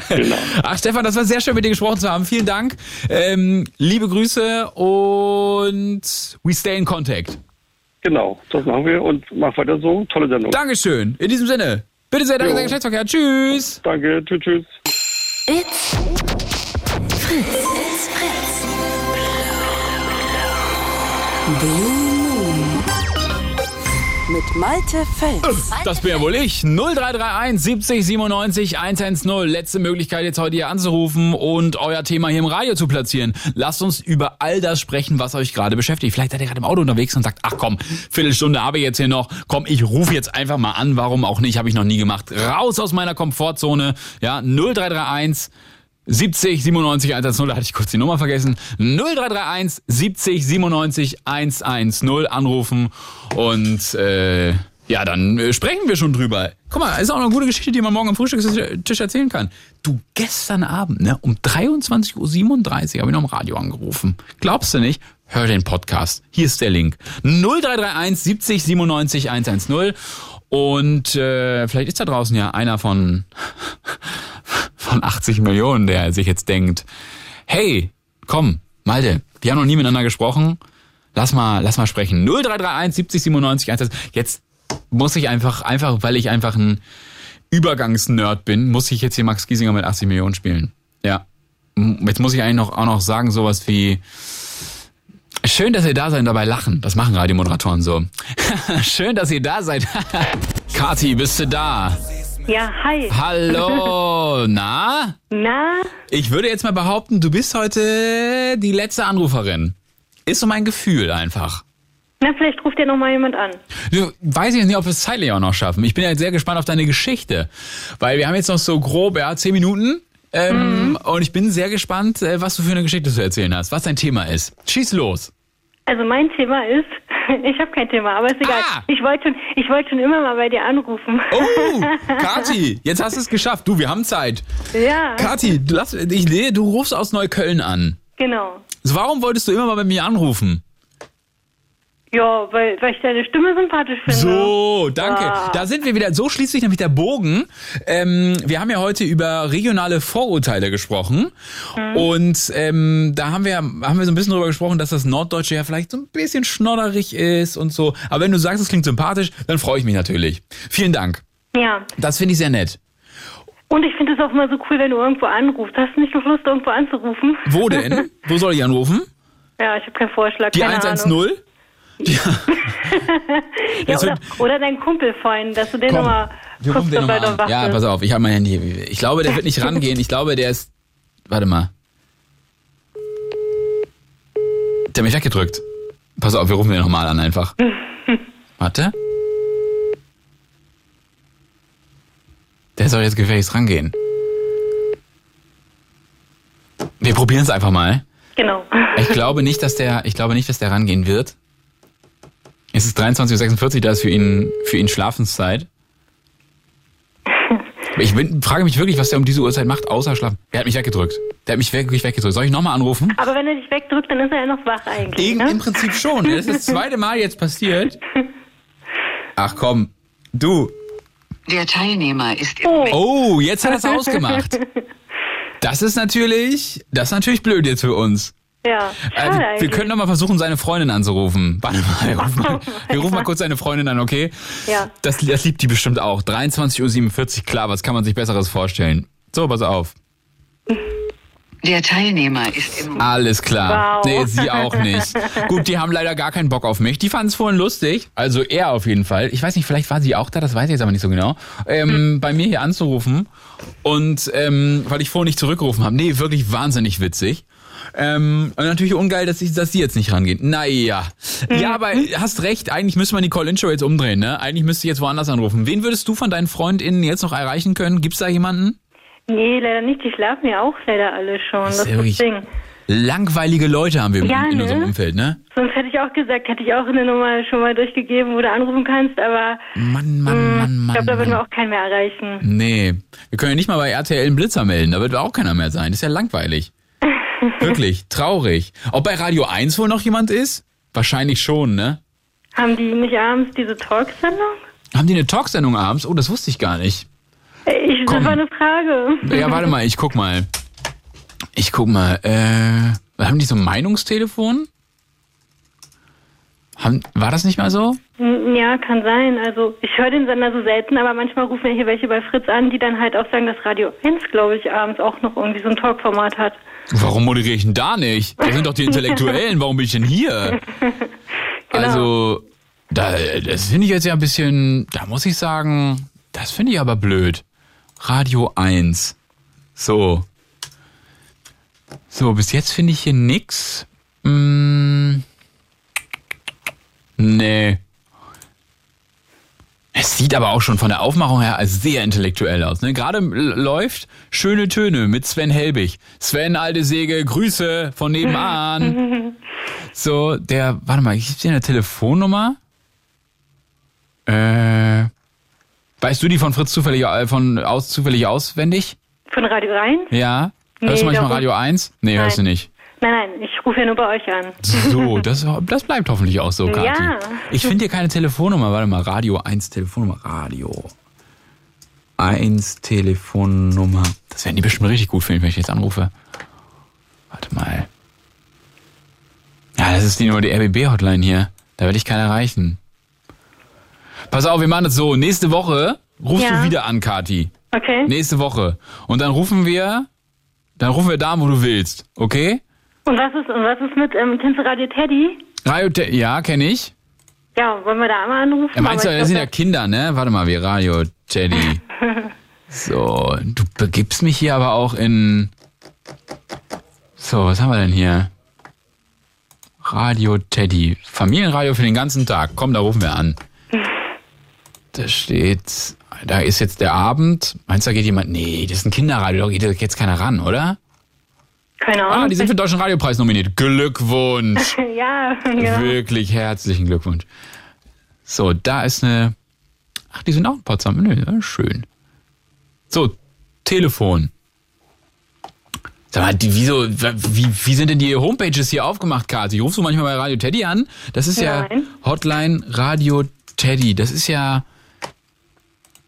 genau. Ach Stefan, das war sehr schön mit dir gesprochen zu haben. Vielen Dank. Ähm, liebe Grüße und we stay in contact. Genau, das machen wir und mach weiter so. Tolle Sendung. Dankeschön. In diesem Sinne. Bitte sehr, danke, Jo. sehr Geschlechtsverkehr. Tschüss. Danke, tschüss, tschüss. It's Fritz. It's Fritz. Blue. Mit Malte Fels. Das bin ja wohl ich. 0331 70 97 110. Letzte Möglichkeit jetzt heute hier anzurufen und euer Thema hier im Radio zu platzieren. Lasst uns über all das sprechen, was euch gerade beschäftigt. Vielleicht seid ihr gerade im Auto unterwegs und sagt, ach komm, Viertelstunde habe ich jetzt hier noch. Komm, ich rufe jetzt einfach mal an. Warum auch nicht? Habe ich noch nie gemacht. Raus aus meiner Komfortzone. Ja, 0331 70 97 110, da hatte ich kurz die Nummer vergessen. 0331 70 97 110 anrufen und äh, ja, dann äh, sprechen wir schon drüber. Guck mal, ist auch eine gute Geschichte, die man morgen am Frühstückstisch erzählen kann. Du, gestern Abend, ne, um 23.37 Uhr habe ich noch im Radio angerufen. Glaubst du nicht? Hör den Podcast. Hier ist der Link. 0331 70 97 110 und äh, vielleicht ist da draußen ja einer von, von 80 Millionen, der sich jetzt denkt, hey, komm, Malte, wir haben noch nie miteinander gesprochen. Lass mal, lass mal sprechen. 0331 70 97 110. Jetzt muss ich einfach, einfach, weil ich einfach ein Übergangsnerd bin, muss ich jetzt hier Max Giesinger mit 80 Millionen spielen. Ja. Jetzt muss ich eigentlich noch, auch noch sagen, sowas wie, Schön, dass ihr da seid und dabei lachen. Das machen Radiomoderatoren so. Schön, dass ihr da seid. Kati, bist du da? Ja, hi. Hallo, na? Na? Ich würde jetzt mal behaupten, du bist heute die letzte Anruferin. Ist so mein Gefühl einfach. Na, vielleicht ruft ja noch mal jemand an. Du, weiß ich nicht, ob wir es zeitlich auch noch schaffen. Ich bin ja sehr gespannt auf deine Geschichte. Weil wir haben jetzt noch so grob, ja, zehn Minuten. Ähm, mhm. Und ich bin sehr gespannt, äh, was du für eine Geschichte zu erzählen hast, was dein Thema ist. Schieß los. Also mein Thema ist, ich habe kein Thema, aber ist egal. Ah. Ich wollte schon, ich wollte schon immer mal bei dir anrufen. Oh, Kathi, jetzt hast du es geschafft. Du, wir haben Zeit. Ja. Kathi, du, lass, ich du rufst aus Neukölln an. Genau. Warum wolltest du immer mal bei mir anrufen? Ja, weil, weil ich deine Stimme sympathisch finde. So, danke. Ah. Da sind wir wieder. So schließt sich nämlich der Bogen. Ähm, wir haben ja heute über regionale Vorurteile gesprochen. Mhm. Und ähm, da haben wir, haben wir so ein bisschen drüber gesprochen, dass das Norddeutsche ja vielleicht so ein bisschen schnodderig ist und so. Aber wenn du sagst, es klingt sympathisch, dann freue ich mich natürlich. Vielen Dank. Ja. Das finde ich sehr nett. Und ich finde es auch immer so cool, wenn du irgendwo anrufst. Hast du nicht noch Lust, irgendwo anzurufen? Wo denn? Wo soll ich anrufen? Ja, ich habe keinen Vorschlag. Die 110? Ahnung. Ja. ja oder, oder, dein Kumpel vorhin, dass du den nochmal guckst, ob er noch wach Ja, pass auf, ich habe mein Handy. Ich glaube, der wird nicht rangehen. Ich glaube, der ist. Warte mal. Der hat mich weggedrückt. Pass auf, wir rufen den nochmal an einfach. Warte. Der soll jetzt gefälligst rangehen. Wir probieren es einfach mal. Genau. Ich glaube nicht, dass der, ich glaube nicht, dass der rangehen wird. Es ist 23.46 Uhr, da ist für ihn, für ihn Schlafenszeit. Ich bin, frage mich wirklich, was der um diese Uhrzeit macht, außer schlafen. Er hat mich weggedrückt. Der hat mich wirklich weggedrückt. Soll ich nochmal anrufen? Aber wenn er dich wegdrückt, dann ist er ja noch wach eigentlich. Im, ne? Im Prinzip schon. Das ist das zweite Mal jetzt passiert. Ach komm, du. Der Teilnehmer ist im Oh, oh jetzt hat er es ausgemacht. Das ist natürlich, das ist natürlich blöd jetzt für uns. Ja, äh, wir können doch mal versuchen, seine Freundin anzurufen. Warte mal, wir rufen mal, wir rufen mal kurz seine Freundin an, okay? Ja. Das, das liebt die bestimmt auch. 23.47 Uhr, klar, was kann man sich Besseres vorstellen? So, pass auf. Der Teilnehmer ist im... Alles klar. Wow. Nee, sie auch nicht. Gut, die haben leider gar keinen Bock auf mich. Die fanden es vorhin lustig. Also er auf jeden Fall. Ich weiß nicht, vielleicht war sie auch da, das weiß ich jetzt aber nicht so genau. Ähm, hm. Bei mir hier anzurufen. Und ähm, weil ich vorhin nicht zurückgerufen habe. Nee, wirklich wahnsinnig witzig. Ähm, natürlich ungeil, dass, ich, dass die jetzt nicht rangehen. Naja. Mhm. Ja, aber hast recht, eigentlich müsste man die Call-In-Show jetzt umdrehen, ne? Eigentlich müsste ich jetzt woanders anrufen. Wen würdest du von deinen FreundInnen jetzt noch erreichen können? Gibt's da jemanden? Nee, leider nicht. Die schlafen ja auch leider alle schon. Das, das ist das Ding. Langweilige Leute haben wir ja, in, ne? unserem Umfeld, ne? Sonst hätte ich auch gesagt, hätte ich auch eine Nummer schon mal durchgegeben, wo du anrufen kannst, aber Mann, Mann, mh, Mann, Mann. ich glaube, da würden wir auch keinen mehr erreichen. Nee. Wir können ja nicht mal bei RTL einen Blitzer melden, da wird auch keiner mehr sein. Das ist ja langweilig. Wirklich, traurig. Ob bei Radio 1 wohl noch jemand ist? Wahrscheinlich schon, ne? Haben die nicht abends diese Talksendung? Haben die eine Talksendung abends? Oh, das wusste ich gar nicht. Ich, das war eine Frage. Ja, warte mal, ich guck mal. Ich guck mal. Äh, haben die so ein Meinungstelefon? Haben, war das nicht mal so? Ja, kann sein. Also ich höre den Sender so selten, aber manchmal rufen ja hier welche bei Fritz an, die dann halt auch sagen, dass Radio 1, glaube ich, abends auch noch irgendwie so ein Talkformat hat. Warum moderiere ich denn da nicht? Das sind doch die Intellektuellen. Warum bin ich denn hier? Genau. Also, da, das finde ich jetzt ja ein bisschen, da muss ich sagen, das finde ich aber blöd. Radio 1. So. So, bis jetzt finde ich hier nix. Hm, nee. Es Sieht aber auch schon von der Aufmachung her als sehr intellektuell aus. Ne? Gerade läuft Schöne Töne mit Sven Helbig. Sven, alte Säge, Grüße von nebenan. So, der, warte mal, ich hier eine Telefonnummer. Äh, weißt du die von Fritz zufällig, äh, von aus, zufällig auswendig? Von Radio Rhein? Ja? Nee, hörst du manchmal Radio 1? Nee, Nein. hörst du nicht. Nein, nein, ich rufe ja nur bei euch an. So, das, das bleibt hoffentlich auch so, Kathi. Ja. Ich finde hier keine Telefonnummer. Warte mal, Radio 1 Telefonnummer. Radio 1 Telefonnummer. Das werden die bestimmt richtig gut finden, wenn ich jetzt anrufe. Warte mal. Ja, das ist die Nummer, die RBB-Hotline hier. Da werde ich keinen erreichen. Pass auf, wir machen das so. Nächste Woche rufst Ja. du wieder an, Kathi. Okay. Nächste Woche. Und dann rufen wir, dann rufen wir da an, wo du willst. Okay? Und was ist, und was ist mit, ähm, kennst du Radio Teddy? Radio, Te- ja, kenne ich. Ja, wollen wir da einmal anrufen? Ja, meinst du, das sind ja Kinder, ne? Warte mal, wie Radio Teddy. So, du begibst mich hier aber auch in. So, was haben wir denn hier? Radio Teddy. Familienradio für den ganzen Tag. Komm, da rufen wir an. Da steht, da ist jetzt der Abend. Meinst du, da geht jemand? Nee, das ist ein Kinderradio, da geht jetzt keiner ran, oder? Keine Ahnung. Ah, die sind für den Deutschen Radiopreis nominiert. Glückwunsch. ja, ja. Wirklich herzlichen Glückwunsch. So, da ist eine. Ach, die sind auch in Potsdam. Nö, ja, schön. So, Telefon. Sag mal, die, wieso, wie, wie sind denn die Homepages hier aufgemacht, Kati? Rufst du manchmal bei Radio Teddy an? Das ist ja Nein. Hotline Radio Teddy. Das ist ja.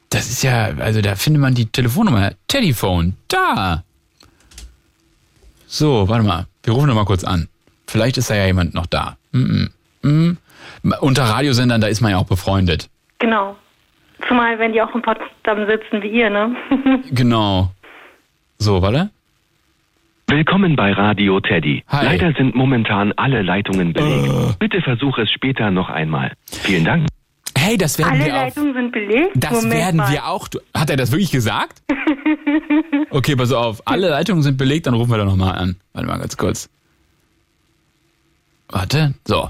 Das ist ja, also da findet man die Telefonnummer. Teddyphone. Da. So, warte mal. Wir rufen noch mal kurz an. Vielleicht ist da ja jemand noch da. Mm -mm. Mm. Unter Radiosendern, da ist man ja auch befreundet. Genau. Zumal, wenn die auch in Potsdam sitzen wie ihr, ne? Genau. So, warte. Willkommen bei Radio Teddy. Hi. Leider sind momentan alle Leitungen belegt. Bitte versuch es später noch einmal. Vielen Dank. Hey, das werden Alle wir auch. Leitungen sind belegt? Das Moment werden mal. wir auch. Hat er das wirklich gesagt? Okay, pass auf. Alle Leitungen sind belegt, dann rufen wir da nochmal an. Warte mal ganz kurz. Warte. So.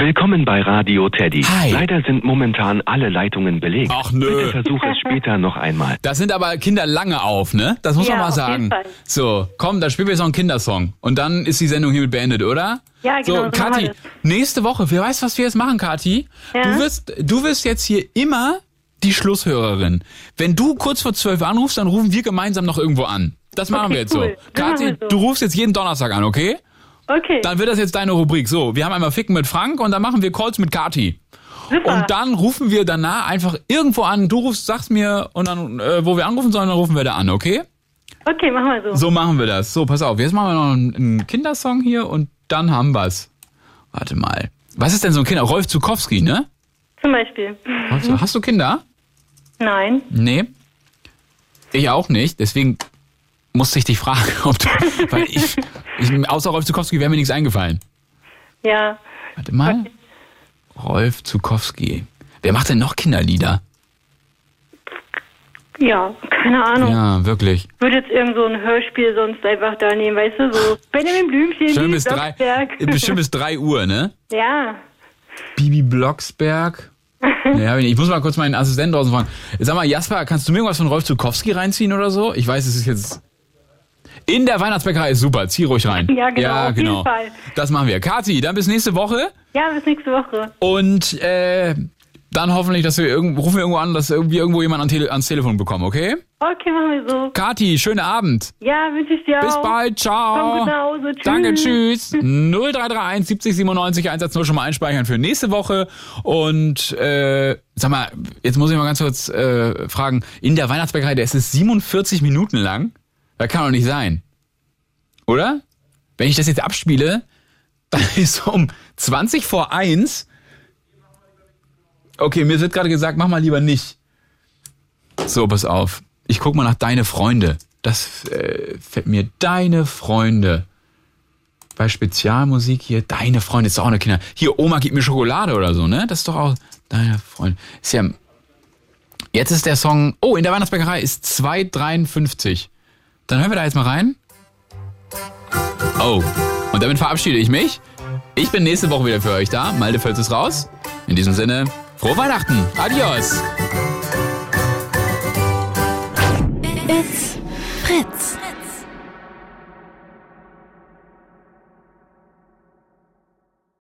Willkommen bei Radio Teddy. Hi. Leider sind momentan alle Leitungen belegt. Ach nö. Bitte versuch es später noch einmal. Das sind aber Kinder lange auf, ne? Das muss Ja, man mal auf sagen. jeden Fall. So, komm, dann spielen wir jetzt noch einen Kindersong. Und dann ist die Sendung hiermit beendet, oder? Ja, genau, So, Kathi, nächste Woche, wer weiß, was wir jetzt machen, Kathi? Ja? Du wirst, du wirst jetzt hier immer die Schlusshörerin. Wenn du kurz vor zwölf anrufst, dann rufen wir gemeinsam noch irgendwo an. Das machen Okay, wir jetzt cool. so. Kathi, so. du rufst jetzt jeden Donnerstag an, okay? Okay. Dann wird das jetzt deine Rubrik. So, wir haben einmal Ficken mit Frank und dann machen wir Calls mit Kati. Super. Und dann rufen wir danach einfach irgendwo an. Du rufst, sagst mir und dann, äh, wo wir anrufen sollen, dann rufen wir da an, okay? Okay, machen wir so. So machen wir das. So, pass auf. Jetzt machen wir noch einen, einen Kindersong hier und dann haben wir's. Warte mal. Was ist denn so ein Kinder? Rolf Zukowski, ne? Zum Beispiel. Rolf Hast du Kinder? Nein. Nee. Ich auch nicht. Deswegen musste ich dich fragen, ob du. Weil ich, ich außer Rolf Zukowski wäre mir nichts eingefallen. Ja. Warte mal. Rolf Zukowski. Wer macht denn noch Kinderlieder? Ja, keine Ahnung. Ja, wirklich. Würde jetzt irgend so ein Hörspiel sonst einfach da nehmen, weißt du, so Benjamin Blümchen, Schön bis drei, bestimmt bis drei Uhr, ne? Ja. Bibi Blocksberg. Ja, ich muss mal kurz meinen Assistenten draußen fragen. Sag mal, Jasper, kannst du mir irgendwas von Rolf Zukowski reinziehen oder so? Ich weiß, es ist jetzt. In der Weihnachtsbäckerei ist super, zieh ruhig rein. Ja, genau, Ja, auf jeden genau. Fall. Das machen wir. Kati, dann bis nächste Woche. Ja, bis nächste Woche. Und äh, dann hoffentlich, dass wir irgendwo, rufen wir irgendwo an, dass irgendwie irgendwo jemand an Tele ans Telefon bekommen, okay? Okay, machen wir so. Kati, schönen Abend. Ja, wünsche ich dir auch. Bis bald, ciao. Komm gut nach Hause. Tschüss. Danke, tschüss. 0331 70 97 110 schon mal einspeichern für nächste Woche. Und äh, sag mal, jetzt muss ich mal ganz kurz äh, fragen, in der Weihnachtsbäckerei, der ist es 47 Minuten lang? Das kann doch nicht sein. Oder? Wenn ich das jetzt abspiele, dann ist um 20 vor 1. Okay, mir wird gerade gesagt, mach mal lieber nicht. So, pass auf. Ich guck mal nach Deine Freunde. Das äh, fällt mir Deine Freunde. Bei Spezialmusik hier, Deine Freunde, ist auch eine Kinder. Hier, Oma gibt mir Schokolade oder so, ne? Das ist doch auch Deine Freunde. Ist ja. Jetzt ist der Song. Oh, in der Weihnachtsbäckerei ist 2,53. Dann hören wir da jetzt mal rein. Oh, und damit verabschiede ich mich. Ich bin nächste Woche wieder für euch da. Malte Völz ist raus. In diesem Sinne, Frohe Weihnachten. Adios. It's Fritz.